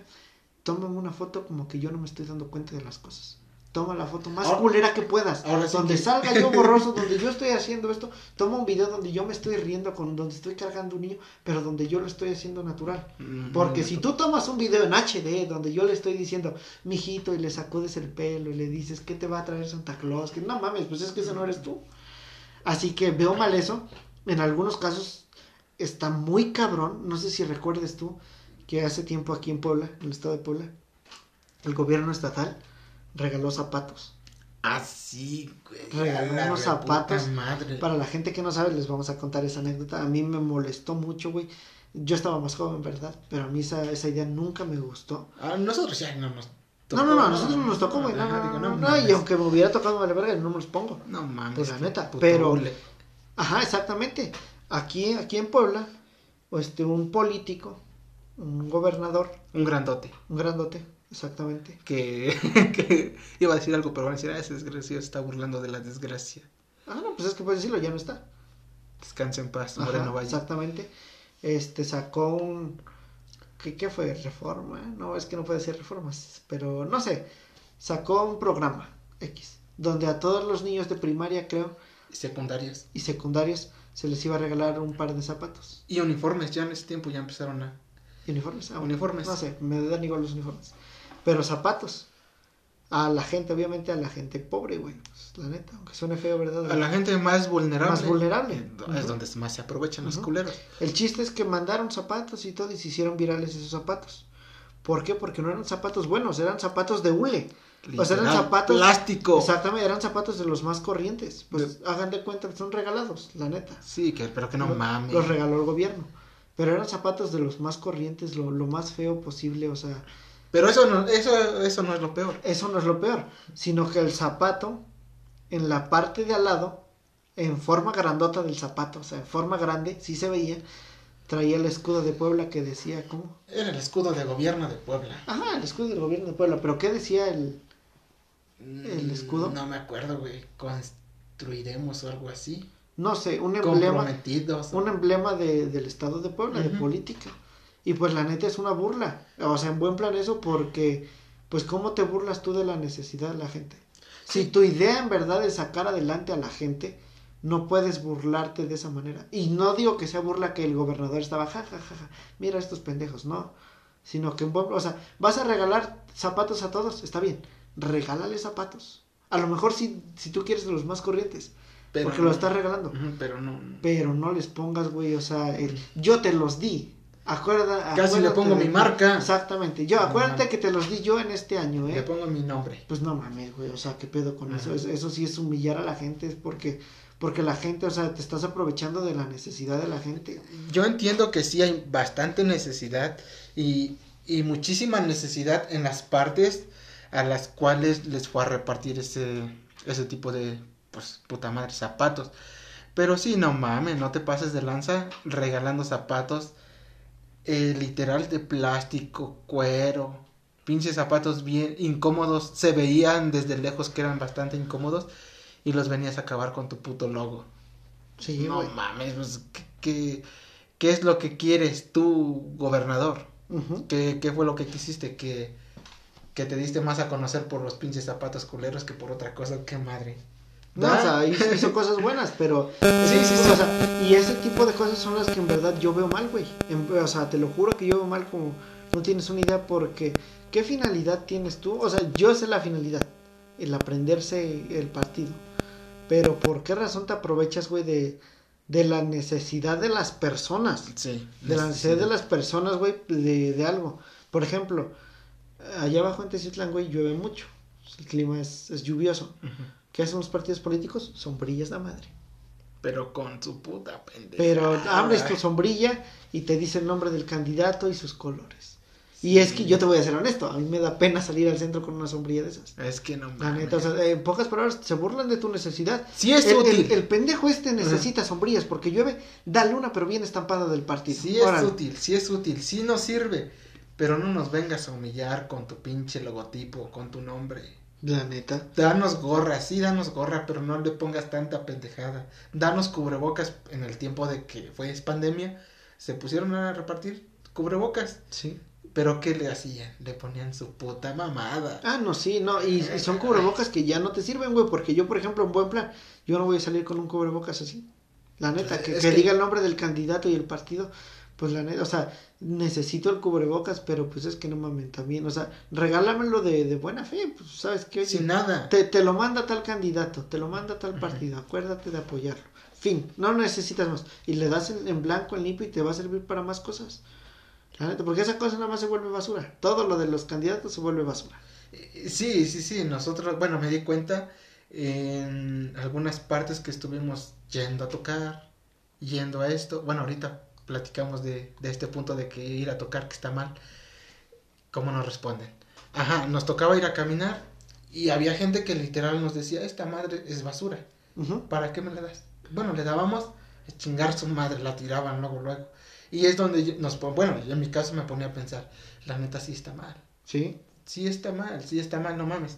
Tómame una foto como que yo no me estoy dando cuenta de las cosas. Toma la foto más Ahora- culera que puedas. ahora sí donde que- salga yo borroso, donde yo estoy haciendo esto. Toma un video donde yo me estoy riendo, con donde estoy cargando un niño, pero donde yo lo estoy haciendo natural. Mm, Porque si tú tomas un video en HD donde yo le estoy diciendo, mijito, y le sacudes el pelo y le dices, ¿qué te va a traer Santa Claus? Que no mames, pues es que ese no eres tú. Así que veo mal eso. En algunos casos está muy cabrón. No sé si recuerdes tú que hace tiempo aquí en Puebla, en el estado de Puebla, el gobierno estatal regaló zapatos. Ah, sí, güey. Regaló unos zapatos Madre. Para la gente que no sabe, les vamos a contar esa anécdota. A mí me molestó mucho, güey. Yo estaba más joven, ¿verdad? Pero a mí esa, esa idea nunca me gustó. Ah, nosotros ya no nos No, no, no, a nosotros no nos tocó, güey. No, no, no, no, y aunque me hubiera tocado vale verga, no me los pongo. No mames. Pues la neta, pero-. Ajá, exactamente. Aquí, aquí en Puebla, este, un político, un gobernador, Un grandote. un grandote, exactamente. Que, que iba a decir algo, pero van a decir, ah, ese desgraciado está burlando de la desgracia. Ah, no, pues es que puedes decirlo, ya no está. Descansa en paz, Ajá, Moreno Valle. exactamente. Este sacó un ¿qué, qué fue? ¿Reforma? No, es que no puede ser reformas, pero no sé. Sacó un programa X donde a todos los niños de primaria, creo, Secundarias. y secundarias se les iba a regalar un par de zapatos. Y uniformes, ya en ese tiempo ya empezaron a... ¿Y ¿Uniformes? Ah, bueno, Uniformes. No sé, me dan igual los uniformes. Pero zapatos. A la gente, obviamente a la gente pobre, güey. Pues, la neta, aunque suene feo, ¿verdad? A la gente más vulnerable. Más vulnerable. Es Ujú. donde más se aprovechan los Ujú. culeros. El chiste es que mandaron zapatos y todo y se hicieron virales esos zapatos. ¿Por qué? Porque no eran zapatos buenos, eran zapatos de hule. O sea, eran Literal, zapatos. Plástico. Exactamente, eran zapatos de los más corrientes. Pues hagan de cuenta, son regalados, la neta. Sí, que, pero que no Lo- mames. Los regaló el gobierno. Pero eran zapatos de los más corrientes, lo, lo más feo posible. O sea, Pero eso no, eso, eso no es lo peor. eso no es lo peor. Sino que el zapato, en la parte de al lado, en forma grandota del zapato, o sea, en forma grande, sí se veía, traía el escudo de Puebla que decía, ¿cómo? Era el escudo de gobierno de Puebla. Ajá, el escudo del gobierno de Puebla. Pero ¿qué decía el, ¿El Mm, escudo? No me acuerdo, güey. Construiremos o algo así. No sé, un emblema? Un emblema de, del estado de Puebla, de política. Y pues la neta es una burla. O sea, en buen plan eso porque, pues, ¿cómo te burlas tú de la necesidad de la gente? Si tu idea en verdad es sacar adelante a la gente, no puedes burlarte de esa manera. Y no digo que sea burla que el gobernador estaba, ja, ja, ja, ja, mira estos pendejos, no. Sino que, o sea, vas a regalar zapatos a todos, está bien, regálale zapatos. A lo mejor si, si tú quieres de los más corrientes, porque lo estás regalando. pero no. Pero no les pongas, güey, o sea, el, yo te los di. Acuerda, Casi le pongo mi marca. Exactamente. Yo, acuérdate que te los di yo en este año, ¿eh? Le pongo mi nombre. Pues no mames, güey. O sea, ¿qué pedo con eso? Eso sí es humillar a la gente. Es porque, porque la gente, o sea, te estás aprovechando de la necesidad de la gente. Yo entiendo que sí hay bastante necesidad y, y muchísima necesidad en las partes a las cuales les fue a repartir ese, ese tipo de, pues, puta madre, zapatos. Pero sí, no mames, no te pases de lanza regalando zapatos eh, literal de plástico, cuero, pinches zapatos bien incómodos, se veían desde lejos que eran bastante incómodos y los venías a acabar con tu puto logo. Sí, no mames, pues, ¿qué, ¿qué, es lo que quieres tú, gobernador? ¿Qué, ¿Qué, fue lo que quisiste? Que, que te diste más a conocer por los pinches zapatos culeros que por otra cosa, qué madre. No, o sea, hizo, cosas buenas, pero. Sí, sí, sí. O sea, y ese tipo de cosas son las que en verdad yo veo mal, güey. O sea, te lo juro que yo veo mal como. No tienes una idea porque. ¿Qué finalidad tienes tú? O sea, yo sé la finalidad. El aprenderse el partido. Pero ¿por qué razón te aprovechas, güey, de, de la necesidad de las personas? Sí. De la necesidad de las personas, güey, de, de algo. Por ejemplo, allá abajo en Teciutlán, güey, llueve mucho. El clima es, es lluvioso. ¿Qué hacen los partidos políticos? Sombrillas la madre. Pero con su puta pendeja. Pero abres tu sombrilla y te dice el nombre del candidato y sus colores. Y es que yo te voy a ser honesto, a mí me da pena salir al centro con una sombrilla de esas. Es que no La neta, o sea, en pocas palabras, se burlan de tu necesidad. Sí es el, útil. El, pendejo este necesita sombrillas porque llueve, dale una pero bien estampada del partido. Sí es útil, sí es útil, sí nos sirve. Pero no nos vengas a humillar con tu pinche logotipo, con tu nombre. La neta. Danos gorra, sí, danos gorra, pero no le pongas tanta pendejada. Danos cubrebocas en el tiempo de que fue pandemia. Se pusieron a repartir cubrebocas. Sí. Pero ¿qué le hacían? Le ponían su puta mamada. Ah, no, sí, no. Y, son cubrebocas que ya no te sirven, güey. Porque yo, por ejemplo, en buen plan, yo no voy a salir con un cubrebocas así. La neta, que, que diga el nombre del candidato y el partido pues la neta, o sea, necesito el cubrebocas, pero pues es que no mames también, o sea, regálamelo de, de buena fe, pues sabes que Sin nada. Te, te, lo manda tal candidato, te lo manda tal partido, acuérdate de apoyarlo. Fin, no necesitas más. Y le das en, blanco el limpio y te va a servir para más cosas. La neta, porque esa cosa nada más se vuelve basura. Todo lo de los candidatos se vuelve basura. Eh, sí, sí, sí, nosotros, bueno, me di cuenta en algunas partes que estuvimos yendo a tocar, yendo a esto, bueno, ahorita platicamos de, de este punto de que ir a tocar que está mal, ¿cómo nos responden? Ajá, nos tocaba ir a caminar y había gente que literal nos decía, esta madre es basura, ¿para qué me la das? Bueno, le dábamos a chingar su madre, la tiraban luego, luego. Y es donde nos, bueno, yo en mi caso me ponía a pensar, la neta sí está mal. Sí. Sí está mal, sí está mal, no mames.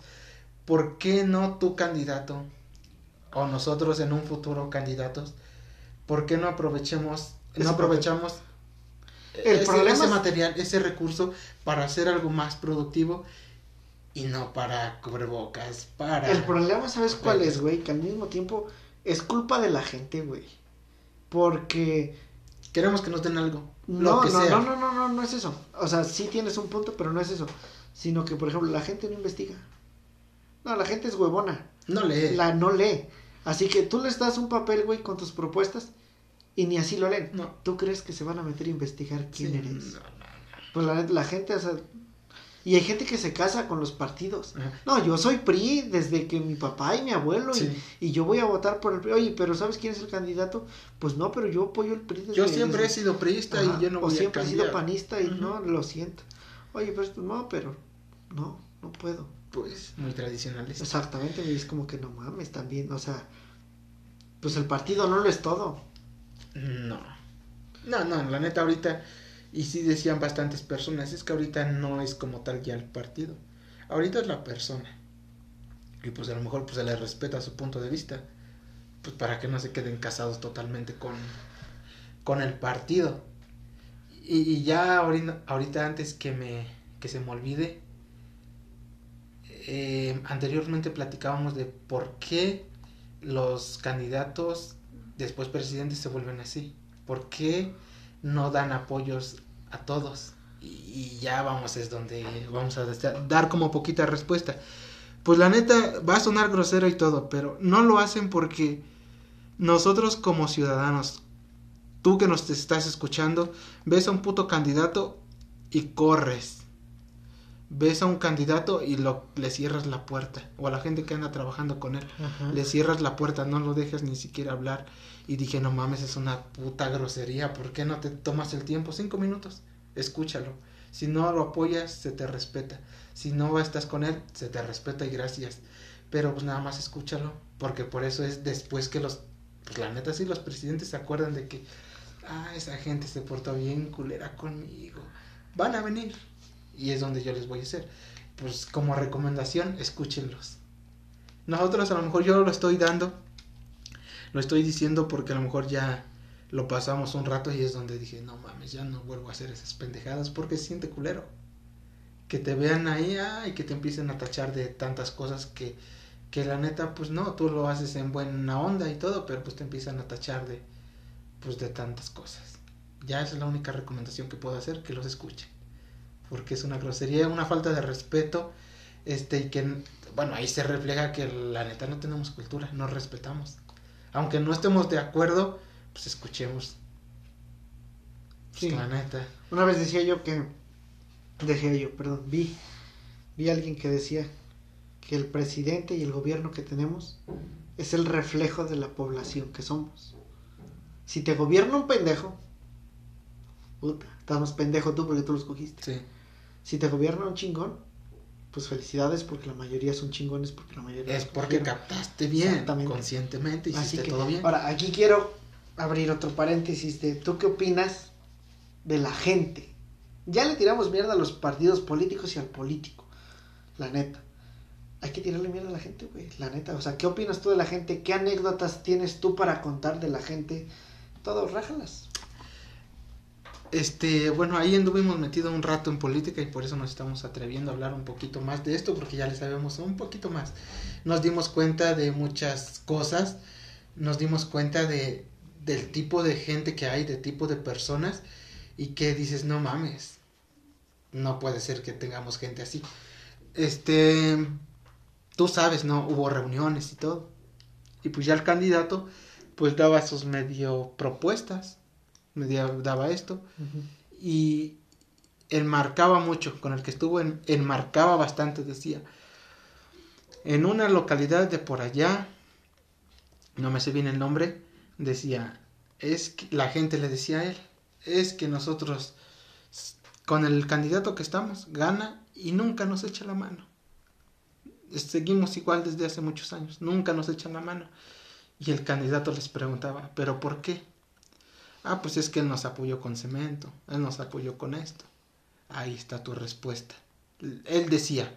¿Por qué no tu candidato o nosotros en un futuro candidatos, por qué no aprovechemos no aprovechamos el ese, problema ese material, ese recurso para hacer algo más productivo y no para cubrebocas, para... El problema, ¿sabes cuál es, güey? Que al mismo tiempo es culpa de la gente, güey. Porque... Queremos que nos den algo. No, lo que no, sea. no, no, no, no, no es eso. O sea, sí tienes un punto, pero no es eso. Sino que, por ejemplo, la gente no investiga. No, la gente es huevona. No lee. La no lee. Así que tú les das un papel, güey, con tus propuestas y ni así lo leen. No. ¿Tú crees que se van a meter a investigar quién eres? No, no, pues la, la, gente, o sea, y hay gente que se casa con los partidos. No, yo soy PRI desde que mi papá y mi abuelo y, y, yo voy a votar por el PRI. Oye, pero ¿sabes quién es el candidato? Pues no, pero yo apoyo el PRI. Desde, yo siempre he sido priista y yo no voy O siempre he sido panista y no, lo siento. Oye, pero no, pero no, no puedo. Pues muy tradicionales. Exactamente, es como que no mames también, o sea, pues el partido no lo es todo. No. No, no, la neta ahorita, y sí decían bastantes personas, es que ahorita no es como tal ya el partido. Ahorita es la persona. Y pues a lo mejor pues se le respeta su punto de vista. Pues para que no se queden casados totalmente con, con el partido. Y, ya ahorita, ahorita, antes que me que se me olvide, eh, anteriormente platicábamos de por qué los candidatos, después presidentes, se vuelven así? ¿Por qué no dan apoyos a todos? Y, y ya vamos, es donde vamos a dar como poquita respuesta. Pues la neta, va a sonar grosero y todo, pero no lo hacen porque nosotros como ciudadanos, tú que nos estás escuchando, ves a un puto candidato y corres. Ves a un candidato y lo, le cierras la puerta. O a la gente que anda trabajando con él. Ajá. Le cierras la puerta, no lo dejas ni siquiera hablar. Y dije, no mames, es una puta grosería. ¿Por qué no te tomas el tiempo? Cinco minutos. Escúchalo. Si no lo apoyas, se te respeta. Si no estás con él, se te respeta y gracias. Pero pues nada más escúchalo. Porque por eso es después que los... Pues la neta sí, los presidentes se acuerdan de que... Ah, esa gente se portó bien culera conmigo. Van a venir. Y es donde yo les voy a hacer. Pues como recomendación, escúchenlos. Nosotros a lo mejor yo lo estoy dando. Lo estoy diciendo porque a lo mejor ya lo pasamos un rato y es donde dije, no mames, ya no vuelvo a hacer esas pendejadas porque siente culero. Que te vean ahí ah, y que te empiecen a tachar de tantas cosas que, que la neta, pues no, tú lo haces en buena onda y todo, pero pues te empiezan a tachar de, pues de tantas cosas. Ya es la única recomendación que puedo hacer, que los escuchen. Porque es una grosería, una falta de respeto, este, y que, bueno, ahí se refleja que la neta no tenemos cultura, no respetamos. Aunque no estemos de acuerdo, pues escuchemos. Pues, Sí. La neta. Una vez decía yo que, decía yo, perdón, vi, vi a alguien que decía que el presidente y el gobierno que tenemos es el reflejo de la población que somos. Si te gobierna un pendejo, puta, estás más pendejo tú porque tú lo escogiste. Sí. Si te gobierna un chingón, pues felicidades porque la mayoría son chingones porque la mayoría Es porque captaste bien, conscientemente, hiciste Así que, todo bien. ahora, aquí quiero abrir otro paréntesis de, ¿tú qué opinas de la gente? Ya le tiramos mierda a los partidos políticos y al político, la neta. Hay que tirarle mierda a la gente, güey, la neta. O sea, ¿qué opinas tú de la gente? ¿Qué anécdotas tienes tú para contar de la gente? Todo, rájalas. Este, bueno, ahí anduvimos metido un rato en política y por eso nos estamos atreviendo a hablar un poquito más de esto, porque ya le sabemos un poquito más. Nos dimos cuenta de muchas cosas, nos dimos cuenta de, del tipo de gente que hay, de tipo de personas, y que dices, no mames, no puede ser que tengamos gente así. Este, tú sabes, ¿no? Hubo reuniones y todo. Y pues ya el candidato, pues daba sus medio propuestas, medio daba esto y enmarcaba mucho, con el que estuvo en, enmarcaba bastante, decía, en una localidad de por allá, no me sé bien el nombre, decía, es que la gente le decía a él, es que nosotros con el candidato que estamos gana y nunca nos echa la mano. Seguimos igual desde hace muchos años, nunca nos echan la mano. Y el candidato les preguntaba, ¿pero por qué? Ah, pues es que él nos apoyó con cemento, él nos apoyó con esto. Ahí está tu respuesta. Él decía,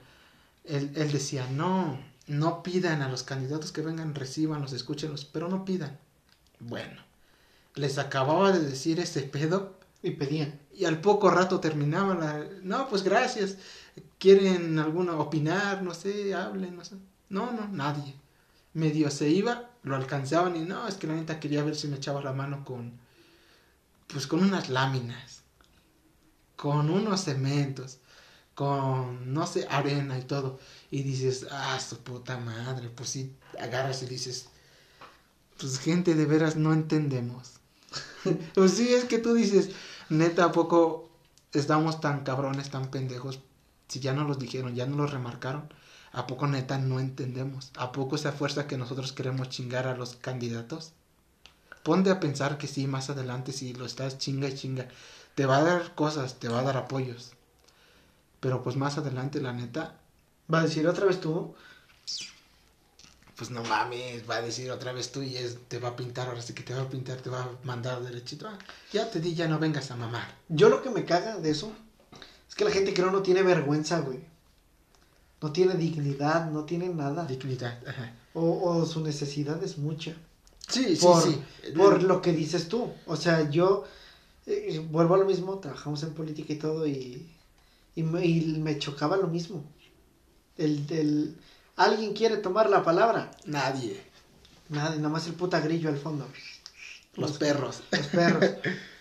él, él decía, no, no pidan a los candidatos que vengan, recibanlos, escúchenlos, pero no pidan. Bueno, les acababa de decir ese pedo Y pedían. y al poco rato terminaba la... No, pues gracias. ¿Quieren alguna opinar? No sé, hablen, no sé. No, no, nadie. Medio se iba, lo alcanzaban y no, es que la neta quería ver si me echaba la mano con... Pues con unas láminas. Con unos cementos. Con, no sé, arena y todo. Y dices, ah, su puta madre. Pues sí, agarras y dices... Pues gente, de veras no entendemos. pues sí, es que tú dices, neta, ¿a poco estamos tan cabrones, tan pendejos? Si ya nos los dijeron, ya nos los remarcaron, ¿a poco neta no entendemos? ¿A poco esa fuerza que nosotros queremos chingar a los candidatos? Ponte a pensar que sí, más adelante, si lo estás chinga y chinga, te va a dar cosas, te va a dar apoyos. Pero pues más adelante, la neta, Va a decir otra vez tú. pues no mames, va a decir otra vez tú y es, te va a pintar, ahora sí que te va a pintar, te va a mandar derechito. Ah, ya te di, ya no vengas a mamar. Yo lo que me caga de eso es que la gente creo no tiene vergüenza, güey. No tiene dignidad, no tiene nada. Dignidad, ajá. O, o su necesidad es mucha. Sí, sí, por, sí. por lo que dices tú. O sea, yo eh, vuelvo a lo mismo, trabajamos en política y todo y, y, me, y me chocaba lo mismo. El, el, alguien quiere tomar la palabra. Nadie. Nadie, nomás el puta grillo al fondo. Los perros. Los perros.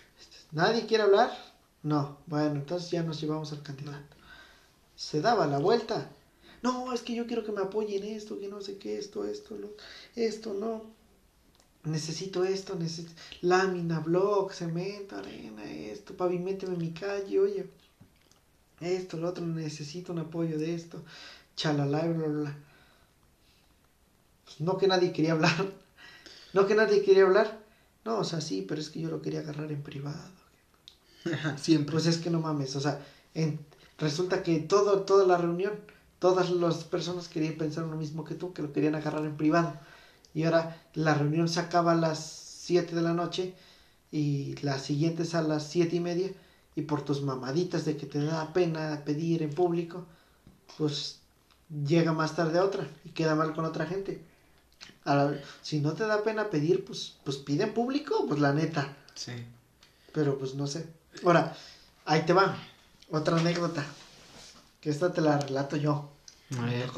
¿Nadie quiere hablar? No. Bueno, entonces ya nos llevamos al candidato. Se daba la vuelta. No, es que yo quiero que me apoyen esto, que no sé qué, esto, esto, lo, esto, no. Necesito esto, necesito lámina, block, cemento, arena, esto, pavimenteme mi calle, oye. Esto, lo otro, necesito un apoyo de esto. Chalala, bla, bla, bla. Pues no que nadie quería hablar. No que nadie quería hablar. No, o sea, sí, pero es que yo lo quería agarrar en privado. Siempre. Pues es que no mames, o sea, en, resulta que todo, toda la reunión, todas las personas querían pensar lo mismo que tú, que lo querían agarrar en privado. Y ahora la reunión se acaba a las 7 de la noche y la siguiente es a las siete y media y por tus mamaditas de que te da pena pedir en público, pues llega más tarde otra y queda mal con otra gente. Ahora, si no te da pena pedir, pues, pues pide en público, pues la neta. Sí. Pero pues no sé. Ahora, ahí te va. Otra anécdota. Que esta te la relato yo.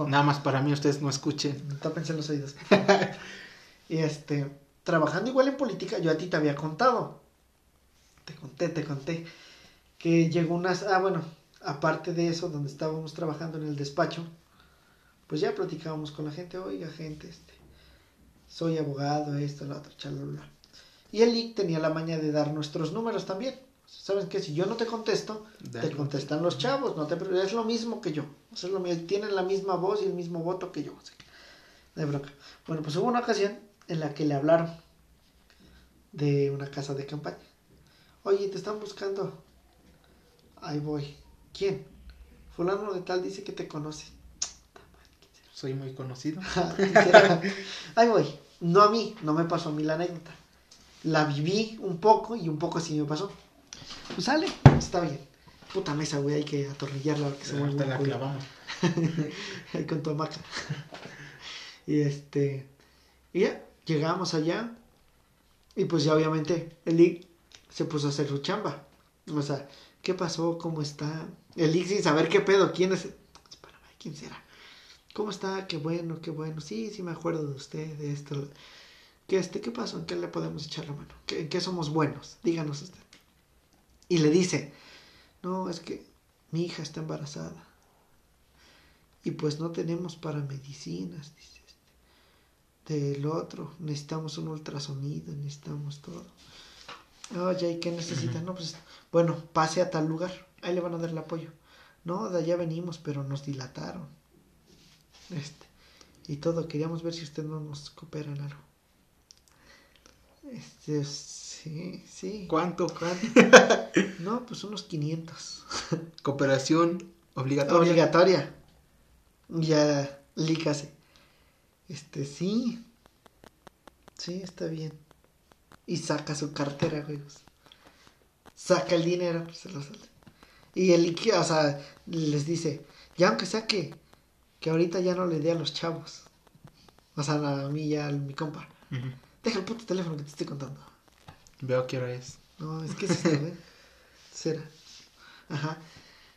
Nada más para mí, ustedes no escuchen. Tápense los oídos. y este, trabajando igual en política, yo a ti te había contado. Te conté, te conté. Que llegó unas. Ah, bueno, aparte de eso, donde estábamos trabajando en el despacho, pues ya platicábamos con la gente. Oiga, gente, este. Soy abogado, esto, lo otro, chalala. Y el link tenía la maña de dar nuestros números también. ¿Sabes qué? Si yo no te contesto, Dale. te contestan los chavos, no te es lo mismo que yo. O sea, es lo mismo, tienen la misma voz y el mismo voto que yo. Así que, no hay bronca. Bueno, pues hubo una ocasión en la que le hablaron de una casa de campaña. Oye, te están buscando. Ahí voy. ¿Quién? Fulano de tal dice que te conoce. Soy muy conocido. Quisiera- Ahí voy. No a mí, no me pasó a mí la anécdota. La viví un poco y un poco sí me pasó. Pues sale, está bien. Puta mesa, güey, hay que atornillarla porque se mueve Ahorita la clavamos. Ahí con tu hamaca. y este. Y ya, llegamos allá. Y pues ya obviamente el Lick se puso a hacer su chamba. O sea, ¿qué pasó? ¿Cómo está? El sin saber qué pedo, quién es. Espérame, ¿quién será? ¿Cómo está? Qué bueno, qué bueno. Sí, sí me acuerdo de usted, de esto. ¿Qué, este, ¿Qué pasó? ¿En qué le podemos echar la mano? ¿Qué- ¿En qué somos buenos? Díganos usted. Y le dice, no, es que mi hija está embarazada. Y pues no tenemos para medicinas, dice este. Del otro, necesitamos un ultrasonido, necesitamos todo. Oye, ¿y qué necesitan? No, pues, bueno, pase a tal lugar, ahí le van a dar el apoyo. No, de allá venimos, pero nos dilataron. Este, y todo, queríamos ver si usted no nos coopera en algo. Este, sí, sí. ¿Cuánto? ¿Cuánto? No, pues unos 500. Cooperación obligatoria. Obligatoria. Ya, lícase. Este, sí. Sí, está bien. Y saca su cartera, güey. Saca el dinero, se lo sale. Y el, o sea, les dice, ya aunque sea que, que ahorita ya no le dé a los chavos. O sea, a mí ya, a mi compa. Deja el puto teléfono que te estoy contando. Veo qué hora es. No, es que güey. Cera. Ajá.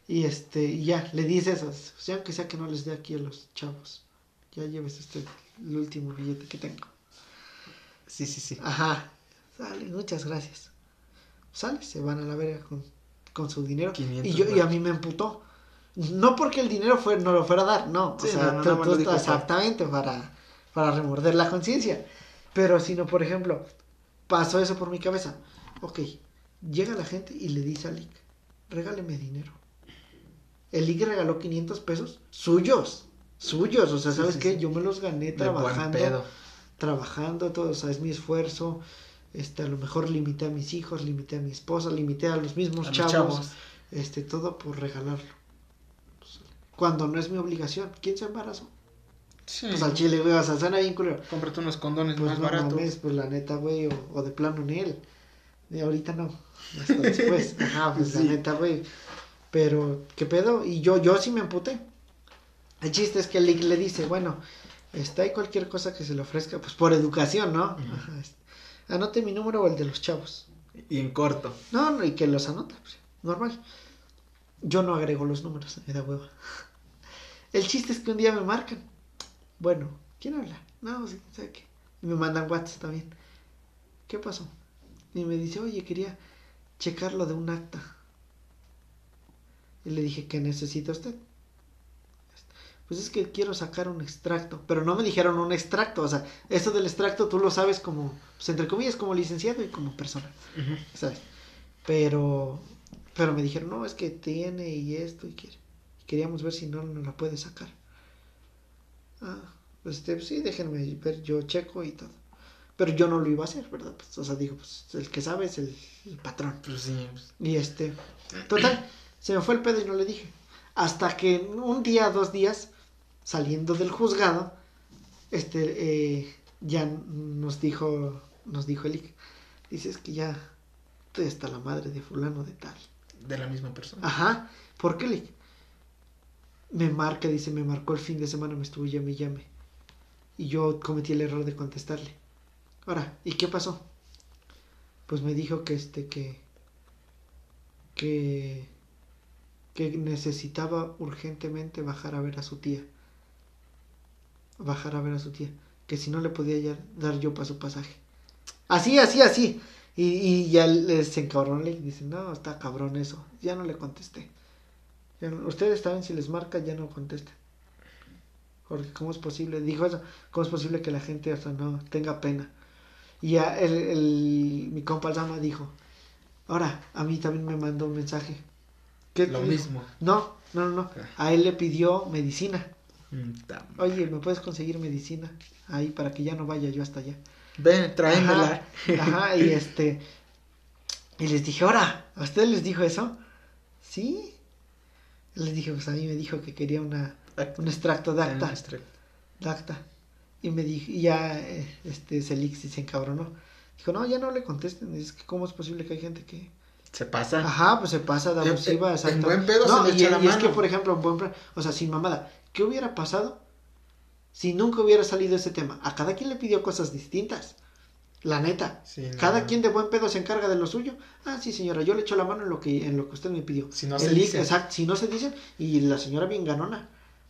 Y este, y ya, le dice eso. O sea, aunque sea que no les dé aquí a los chavos. Ya lleves este el último billete que tengo. Sí, sí, sí. Ajá. Sale, muchas gracias. Sale, se van a la verga con, con su dinero. 500 Y yo, y a mí me emputó. No porque el dinero fue, no lo fuera a dar, no. Sí, o sea, no, no, tú- exactamente para, para remorder la conciencia. Pero sino, por ejemplo, pasó eso por mi cabeza. Ok, llega la gente y le dice a Lick, regáleme dinero. El Lick regaló 500 pesos suyos, suyos. O sea, ¿sabes sí, qué? sí. Yo me los gané trabajando pedo. trabajando, todo, o sea, es mi esfuerzo. Este, a lo mejor limité a mis hijos, limité a mi esposa, limité a los mismos A chavos, chavos. este, todo por regalarlo. Pues, Cuando no es mi obligación, ¿quién se embarazó? Sí. Pues al chile, güey, o sea, suena bien culero. Cómprate unos condones Pues más no baratos. mames, pues la neta, güey, o, o de plano en él. De ahorita no, hasta después. Ajá, pues Sí. la neta, güey. Pero, ¿qué pedo? Y yo, yo sí me emputé. El chiste es que Lick le dice, bueno, está ahí cualquier cosa que se le ofrezca, pues por educación, ¿no? Ajá, este, anote mi número o el de los chavos. Y en corto. No, no, y que los anota, pues, normal. Yo no agrego los números, me da hueva. El chiste es que un día me marcan. Bueno, ¿quién habla? No, sí, ¿sabe qué? Y me mandan WhatsApp también. ¿Qué pasó? Y me dice, oye, quería checar lo de un acta. Y le dije, ¿qué necesita usted? Pues es que quiero sacar un extracto. Pero no me dijeron un extracto. O sea, esto del extracto tú lo sabes como, pues entre comillas, como licenciado y como persona. ¿Sabes? Pero, pero me dijeron, no, es que tiene y esto y quiere. Queríamos ver si no nos la puede sacar. Ah, pues este, sí, déjenme ver, yo checo y todo. Pero yo no lo iba a hacer, ¿verdad? Pues, o sea, digo, pues el que sabe es el, el patrón. Pues sí. pues. Y este, total, se me fue el pedo y no le dije. Hasta que un día, dos días, saliendo del juzgado, este, eh, ya nos dijo, nos dijo el IC, dice, es que ya hasta la madre de fulano de tal. De la misma persona. Ajá, ¿por qué le? Me marca, dice, me marcó el fin de semana, me estuvo llame y llame. Y yo cometí el error de contestarle. Ahora, ¿y qué pasó? Pues me dijo que este, que, que, que necesitaba urgentemente bajar a ver a su tía. Bajar a ver a su tía. Que si no le podía dar yo para su pasaje. Así, así, así. Y, y ya les encabronó y dicen, no, está cabrón eso. Ya no le contesté. Ya no- ustedes saben si les marca, ya no contesten. Porque cómo es posible, dijo eso, cómo es posible que la gente sea, no tenga pena. Y ya el, el- mi compa Alzama dijo, ahora, a mí también me mandó un mensaje. ¿Qué Lo dijo? mismo. No, no, no, no. A él le pidió medicina. Mm, Oye, ¿me puedes conseguir medicina? Ahí para que ya no vaya yo hasta allá. Ven, tráemela. Ajá, ajá, y este. Y les dije, ahora, ¿a ustedes les dijo eso? Sí. Les dije, pues a mí me dijo que quería una, un extracto de acta. de acta. Y me dijo, y ya eh, este Celix se encabronó. Dijo, no, ya no le contesten. Es que, ¿cómo es posible que hay gente que. Se pasa. Ajá, pues se pasa de abusiva, en- exacto. en buen pedo no, se le y, echa la y es que, por ejemplo, en buen o sea, sin mamada, ¿qué hubiera pasado si nunca hubiera salido ese tema? A cada quien le pidió cosas distintas. La neta. Sí, no. Cada quien de buen pedo se encarga de lo suyo. Ah, sí, señora, yo le echo la mano en lo que, en lo que usted me pidió. Si no El se IC, dice. Exacto, si no se dicen. Y la señora bien ganona.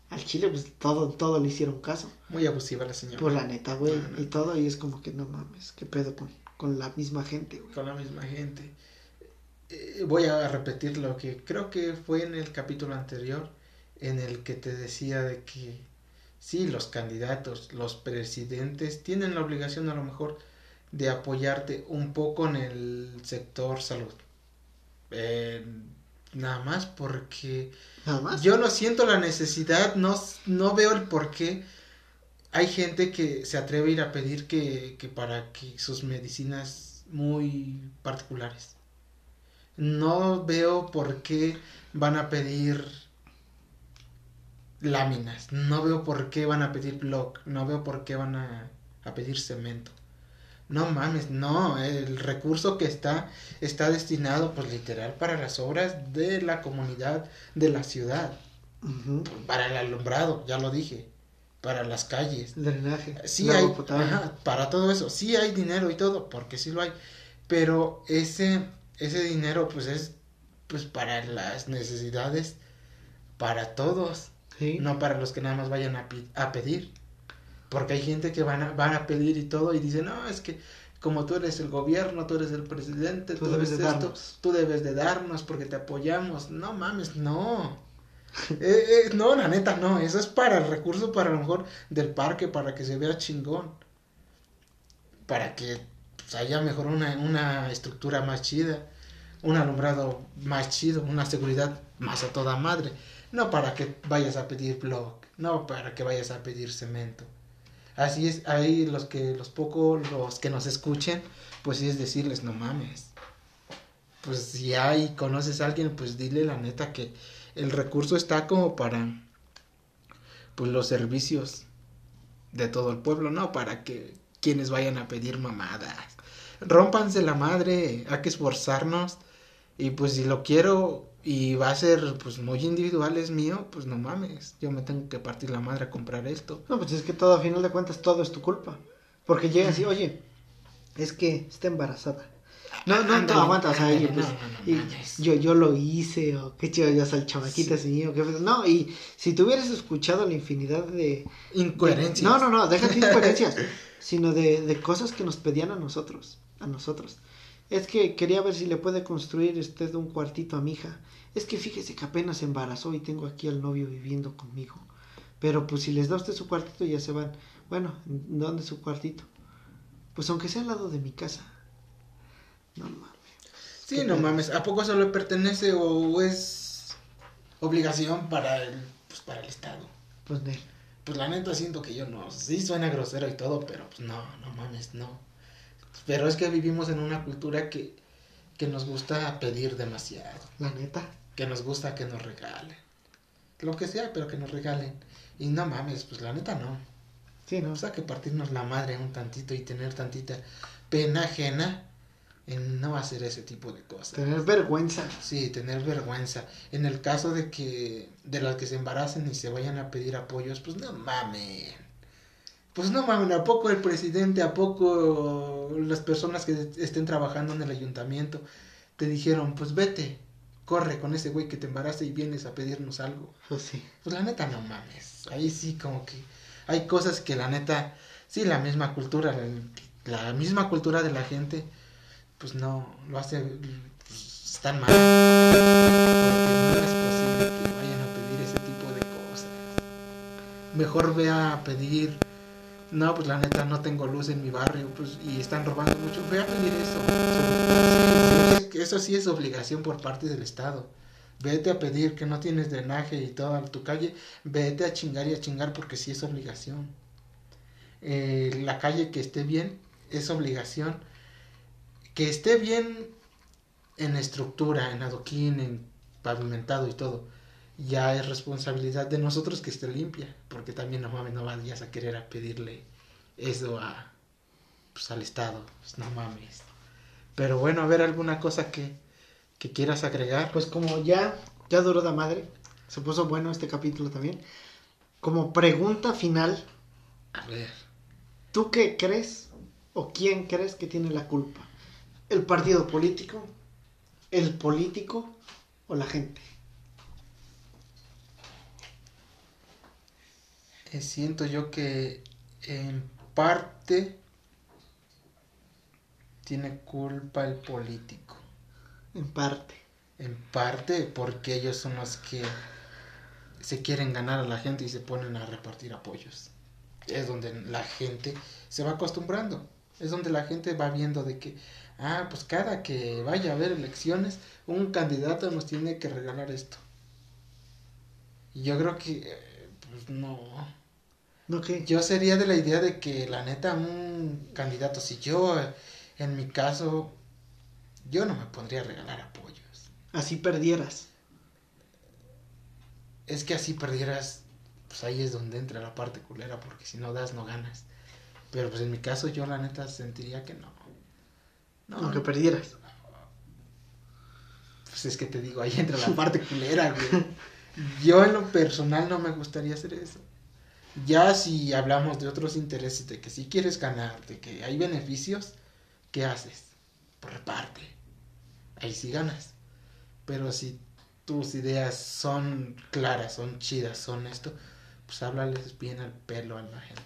Al chile, pues todo, todo le hicieron caso. Muy abusiva la señora. Pues la neta, güey. Y todo, y es como que no mames, qué pedo con, con la misma gente, güey. Con la misma gente. Eh, voy a repetir lo que creo que fue en el capítulo anterior, en el que te decía de que sí, los candidatos, los presidentes tienen la obligación a lo mejor de apoyarte un poco en el sector salud. Eh, nada más porque Nada más. yo no siento la necesidad, no, no veo el por qué. Hay gente que se atreve a ir a pedir que, que para que sus medicinas muy particulares. No veo por qué van a pedir láminas, no veo por qué van a pedir block, no veo por qué van a, a pedir cemento. No mames, no, el recurso que está está destinado pues literal para las obras de la comunidad, de la ciudad, para el alumbrado, ya lo dije, para las calles. El drenaje. Sí hay, ajá, para todo eso, sí hay dinero y todo, porque sí lo hay, pero ese, ese dinero pues es pues para las necesidades, para todos, Sí. no para los que nada más vayan a, a pedir, porque hay gente que van a, van a pedir y todo y dicen, no, es que como tú eres el gobierno, tú eres el presidente, Tú tú, debes eres de esto, darnos. tú debes de darnos porque te apoyamos, no mames, no. Eh, eh, no, la neta, no. Eso es para el recurso, para lo mejor del parque, para que se vea chingón. Para que pues, haya mejor una, una estructura más chida. Un alumbrado más chido. Una seguridad más a toda madre. No para que vayas a pedir block. No para que vayas a pedir cemento. Así es, ahí los que, los pocos, los que nos escuchen, pues sí es decirles, no mames. Pues si hay, conoces a alguien, pues dile la neta que el recurso está como para pues los servicios de todo el pueblo, no para que quienes vayan a pedir mamadas. Rómpanse la madre, hay que esforzarnos y pues si lo quiero y va a ser pues muy individual es mío, pues no mames, yo me tengo que partir la madre a comprar esto. No, pues es que todo, a final de cuentas, todo es tu culpa. Porque llega así, oye, es que está embarazada. No, no, no, Ándale, aguanta, o sea, oye, pues, no, no, no y yo, yo lo hice, o qué chido, ya el chamaquita así, o qué. No, y si tú hubieras escuchado la infinidad de... Incoherencias. No, no, no, déjate incoherencias. sino de, de cosas que nos pedían a nosotros, a nosotros. Es que quería ver si le puede construir usted un cuartito a mi hija. Es que fíjese que apenas se embarazó y tengo aquí al novio viviendo conmigo. Pero pues si les da usted su cuartito ya se van. Bueno, ¿dónde es su cuartito? Pues aunque sea al lado de mi casa. No mames. Sí, no mames. ¿A poco eso le pertenece o es obligación para el, pues, para el Estado? Pues de Pues la neta siento que yo no. Sí suena grosero y todo, pero pues no, no mames, no. Pero es que vivimos en una cultura que, que nos gusta pedir demasiado. la neta. Que nos gusta que nos regalen. Lo que sea, pero que nos regalen. Y no mames, pues la neta no. Sí, ¿no? O sea, que partirnos la madre un tantito y tener tantita pena ajena en no hacer ese tipo de cosas. Tener vergüenza. Sí, tener vergüenza. En el caso de que de las que se embaracen y se vayan a pedir apoyos, pues no mamen. Pues no mamen, ¿a poco el presidente, a poco las personas que estén trabajando en el ayuntamiento te dijeron, pues vete, corre con ese güey que te embaraza y vienes a pedirnos algo? Pues sí. Pues la neta no mames. Ahí sí como que hay cosas que la neta, sí, la misma cultura, la, la misma cultura de la gente, pues no, lo hace, pues, están mal. Porque no es posible que vayan a pedir ese tipo de cosas. Mejor ve a pedir, no, pues la neta no tengo luz en mi barrio, pues, y están robando mucho, ve a pedir eso. Eso sí es obligación por parte del Estado. Vete a pedir que no tienes drenaje y toda tu calle. Vete a chingar y a chingar porque sí es obligación. Eh, la calle que esté bien es obligación. Que esté bien en estructura, en adoquín, en pavimentado y todo. Ya es responsabilidad de nosotros que esté limpia. Porque también no mames, no vayas a querer a pedirle eso a, pues, al Estado. Pues no mames. Pero bueno, a ver alguna cosa que, que quieras agregar. Pues como ya, ya duró de madre, se puso bueno este capítulo también. Como pregunta final, A ver. ¿tú qué crees o quién crees que tiene la culpa? ¿El partido político? ¿El político o la gente? Eh, siento yo que en parte tiene culpa el político. En parte. En parte porque ellos son los que se quieren ganar a la gente y se ponen a repartir apoyos. Es donde la gente se va acostumbrando. Es donde la gente va viendo de que, ah, pues cada que vaya a haber elecciones, un candidato nos tiene que regalar esto. Y yo creo que, eh, pues no. Yo sería de la idea de que la neta un candidato, si yo eh, en mi caso, yo no me pondría a regalar apoyos. Así perdieras. Es que así perdieras, pues ahí es donde entra la parte culera, porque si no das, no ganas. Pero pues en mi caso yo la neta sentiría que no. No, Aunque perdieras. pues es que te digo, ahí entra la parte culera, güey. Yo en lo personal no me gustaría hacer eso. Ya si hablamos de otros intereses, de que si quieres ganar, de que hay beneficios, ¿qué haces? Reparte. Ahí sí ganas. Pero si tus ideas son claras, son chidas, son esto, pues háblales bien al pelo a la gente.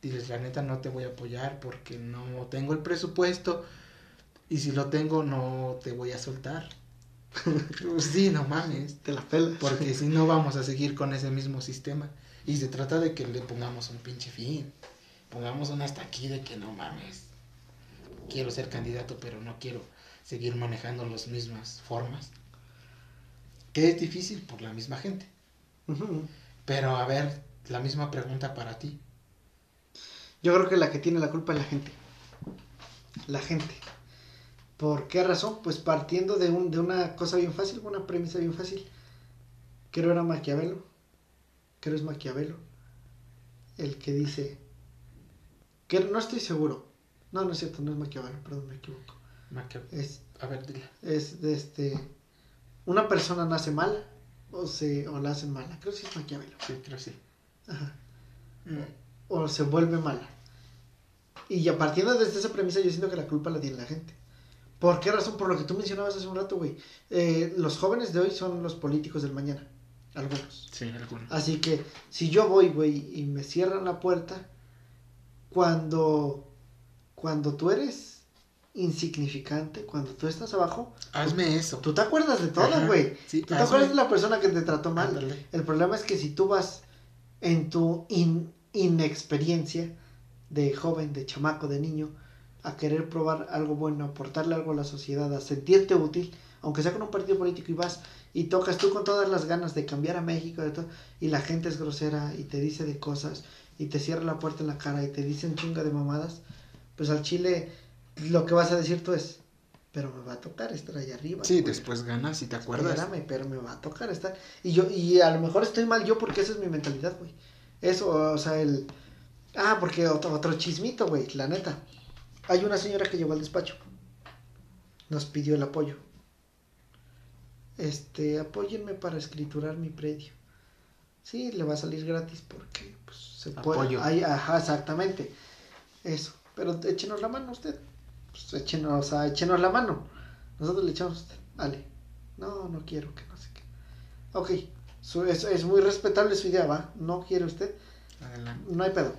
Diles, la neta no te voy a apoyar porque no tengo el presupuesto y si lo tengo no te voy a soltar. Pues sí, no mames. Te la pelas. Porque si no vamos a seguir con ese mismo sistema. Y se trata de que le pongamos un pinche fin. Pongamos un hasta aquí de que no mames. Quiero ser candidato, pero no quiero seguir manejando las mismas formas. Que es difícil por la misma gente. Pero a ver, la misma pregunta para ti. Yo creo que la que tiene la culpa es la gente. La gente. ¿Por qué razón? Pues partiendo de, un, de una cosa bien fácil, una premisa bien fácil. Creo era Maquiavelo. Creo es Maquiavelo. El que dice... Que no estoy seguro. No, no es cierto, no es Maquiavelo, perdón, me equivoco. Maquia- Es, A ver, dile. es de este... Una persona nace mala o, se, o la hacen mala. Creo que sí es Maquiavelo. Sí, creo que sí. Ajá. Mm. o se vuelve mala. Y ya partiendo desde esa premisa, yo siento que la culpa la tiene la gente. ¿Por qué razón? Por lo que tú mencionabas hace un rato, güey. Eh, los jóvenes de hoy son los políticos del mañana. Algunos. Sí, alguno. Así que si yo voy, güey, y me cierran la puerta, cuando, cuando tú eres insignificante, cuando tú estás abajo, Hazme eso. tú te acuerdas de todo, güey. sí, tú te acuerdas de la persona que te trató mal. Ándale. El problema es que si tú vas en tu in- inexperiencia de joven, de chamaco, de niño, a querer probar algo bueno, aportarle algo a la sociedad, a sentirte útil, aunque sea con un partido político y vas y tocas tú con todas las ganas de cambiar a México de todo, y la gente es grosera y te dice de cosas y te cierra la puerta en la cara y te dice un chinga de mamadas, pues al chile lo que vas a decir tú es, pero me va a tocar estar allá arriba. Sí, güey". después ganas y te acuerdas. Espérame, pero me va a tocar estar. Y yo, y a lo mejor estoy mal yo porque esa es mi mentalidad, güey. Eso, o sea, el. Ah, porque otro, otro chismito, güey, la neta. Hay una señora que llegó al despacho. Nos pidió el apoyo. Este, apóyenme para escriturar mi predio. Sí, le va a salir gratis porque, pues, se puede. Apoyo. Ay, ajá, exactamente. Eso. Pero échenos la mano usted. Pues échenos, o sea, échenos la mano. Nosotros le echamos a usted. Vale. No, no quiero que no sé qué. Ok. Su- es, es muy respetable su idea, ¿va? No quiere usted. Adelante. No hay pedo.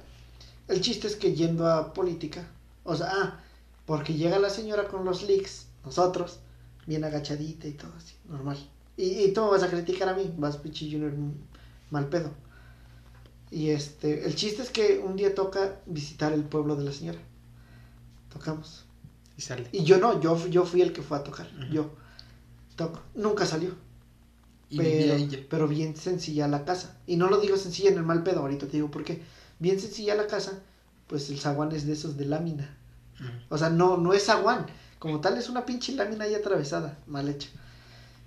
El chiste es que yendo a política, o sea, ah, porque llega la señora con los leaks, nosotros, bien agachadita y todo así, normal. Y, y tú me vas a criticar a mí, vas Pichi Junior mal pedo. Y este, el chiste es que un día toca visitar el pueblo de la señora. Tocamos. Y sale. Y yo no, yo, yo fui el que fue a tocar, yo. Toco. Nunca salió. Y Pero, ella. pero bien sencilla la casa. Y no lo digo sencilla en el mal pedo, ahorita te digo por qué. Bien sencilla la casa, pues el zaguán es de esos de lámina. O sea, no, no es zaguán. Como tal, es una pinche lámina ahí atravesada, mal hecha.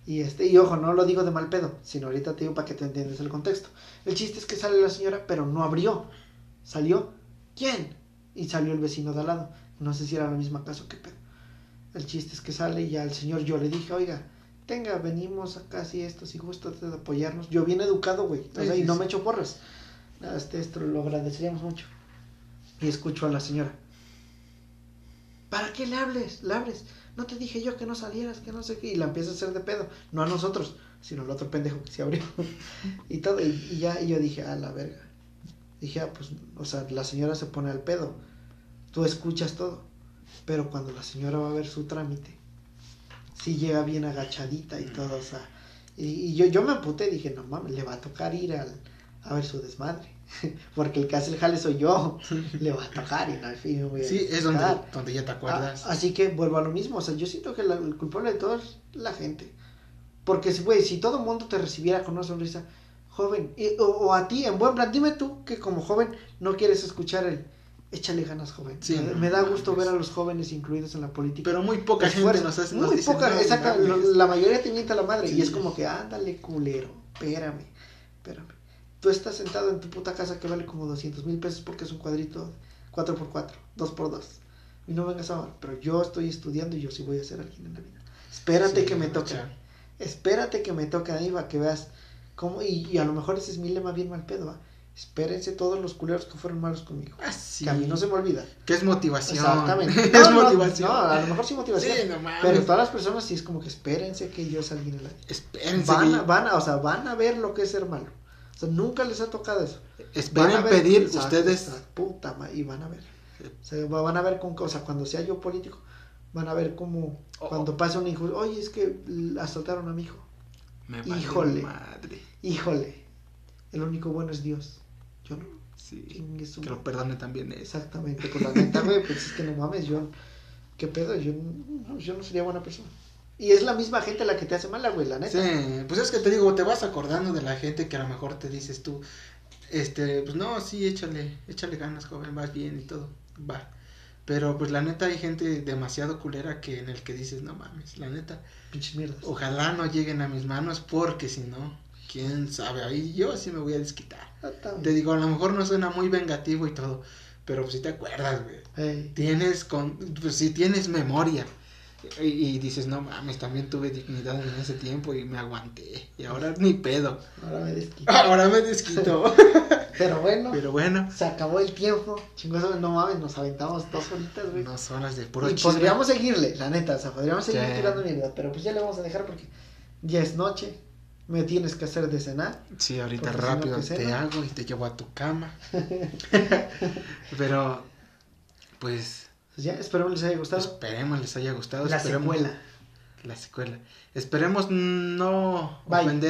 Y este, y ojo, no lo digo de mal pedo, sino ahorita te digo para que te entiendas el contexto. El chiste es que sale la señora, pero no abrió. ¿Salió? ¿Quién? Y salió el vecino de al lado. No sé si era la misma casa o qué pedo. El chiste es que sale y al señor yo le dije, oiga, tenga, venimos acá si esto, si gusta usted apoyarnos. Yo bien educado, güey. O Sí, sea, y sí, no sí. me echo porras. Este, esto lo agradeceríamos mucho. Y escucho a la señora. ¿Para qué le hables? Le hables. No te dije yo que no salieras, que no sé qué. Y la empieza a hacer de pedo. No a nosotros, sino al otro pendejo que se abrió. y todo. Y, y ya, y yo dije, a la verga. Dije, ah, pues, o sea, la señora se pone al pedo. Tú escuchas todo. Pero cuando la señora va a ver su trámite, sí llega bien agachadita y todo, o sea. Y, y yo, yo me amputé, dije, no mames, le va a tocar ir al, a ver su desmadre. Porque el que hace el jale soy yo. le va a tocar y no, al fin voy a Sí, es donde, ya te acuerdas. Ah, así que vuelvo a lo mismo. O sea, yo siento que la- el culpable de todo es la gente. Porque, si, güey, si todo el mundo te recibiera con una sonrisa, joven, y- o, o a ti, en buen plan, dime tú que como joven no quieres escuchar el échale ganas, joven. Sí, me, no me da gusto ver a los jóvenes incluidos en la política. Pero muy poca gente nos hace nos Muy poca, "No exacta, mames". lo- la mayoría te mienta la madre. Sí. Y es como que, ándale, culero, espérame, espérame. Tú estás sentado en tu puta casa que vale como 200 mil pesos porque es un cuadrito 4x4, 2x2. Y no vengas a pero yo estoy estudiando y yo sí voy a ser alguien en la vida. Espérate Sí, que me toque. Espérate que me toque ahí para que veas cómo. Y, y a lo mejor ese es mi lema bien mal pedo. ¿va? Espérense todos los culeros que fueron malos conmigo. Ah, sí. Que a mí no se me olvida. Que es motivación. Exactamente. es No, no, motivación. No, a lo mejor sí motivación. Sí, no mames. pero todas las personas sí es como que espérense que yo salga en la Espérense. Van, que- a- van, a- o sea, van a ver lo que es ser malo. O sea, nunca les ha tocado eso. Van Esperen a ver- pedir Exacto, ustedes. exacto, puta ma- y van a ver. O sea, va- van a ver con cosas. Cuando sea yo político, van a ver como Oh. cuando pasa un hijo. Oye, es que asaltaron a mi hijo. Me Híjole. Madre. Híjole. El único bueno es Dios. Yo no. Sí. Que lo perdone también. Exactamente. Con la neta, güey, pues es que no mames. Yo. ¿Qué pedo? Yo, no- yo no sería buena persona. Y es la misma gente la que te hace mala, güey, la neta. Sí, pues es que te digo, te vas acordando de la gente que a lo mejor te dices tú, este, pues no, sí, échale, échale ganas, joven, vas bien y todo, va. Pero pues la neta hay gente demasiado culera que en el que dices, no mames, la neta, Pinches mierdas. ojalá no lleguen a mis manos porque si no, quién sabe, ahí yo sí me voy a desquitar. Te digo, a lo mejor no suena muy vengativo y todo, pero pues si te acuerdas, güey. Ey. Tienes, con, pues si tienes memoria. Y, y dices, no mames, también tuve dignidad en ese tiempo y me aguanté. Y ahora ni pedo. Ahora me desquito. Ahora me desquito. Pero bueno. Pero bueno, Se acabó el tiempo. Chingoso, no mames, nos aventamos dos horitas, güey. unas horas de puro y chisme. podríamos seguirle, la neta, o sea, podríamos seguir Sí. tirando mierda, pero pues ya le vamos a dejar porque ya es noche, me tienes que hacer de cenar. Sí, ahorita Porque si no, rápido ¿qué te hago y te llevo a tu cama. Pero pues Ya, espero les haya gustado. esperemos les haya gustado. La esperemos secuela. La secuela. Esperemos no Bye. ofender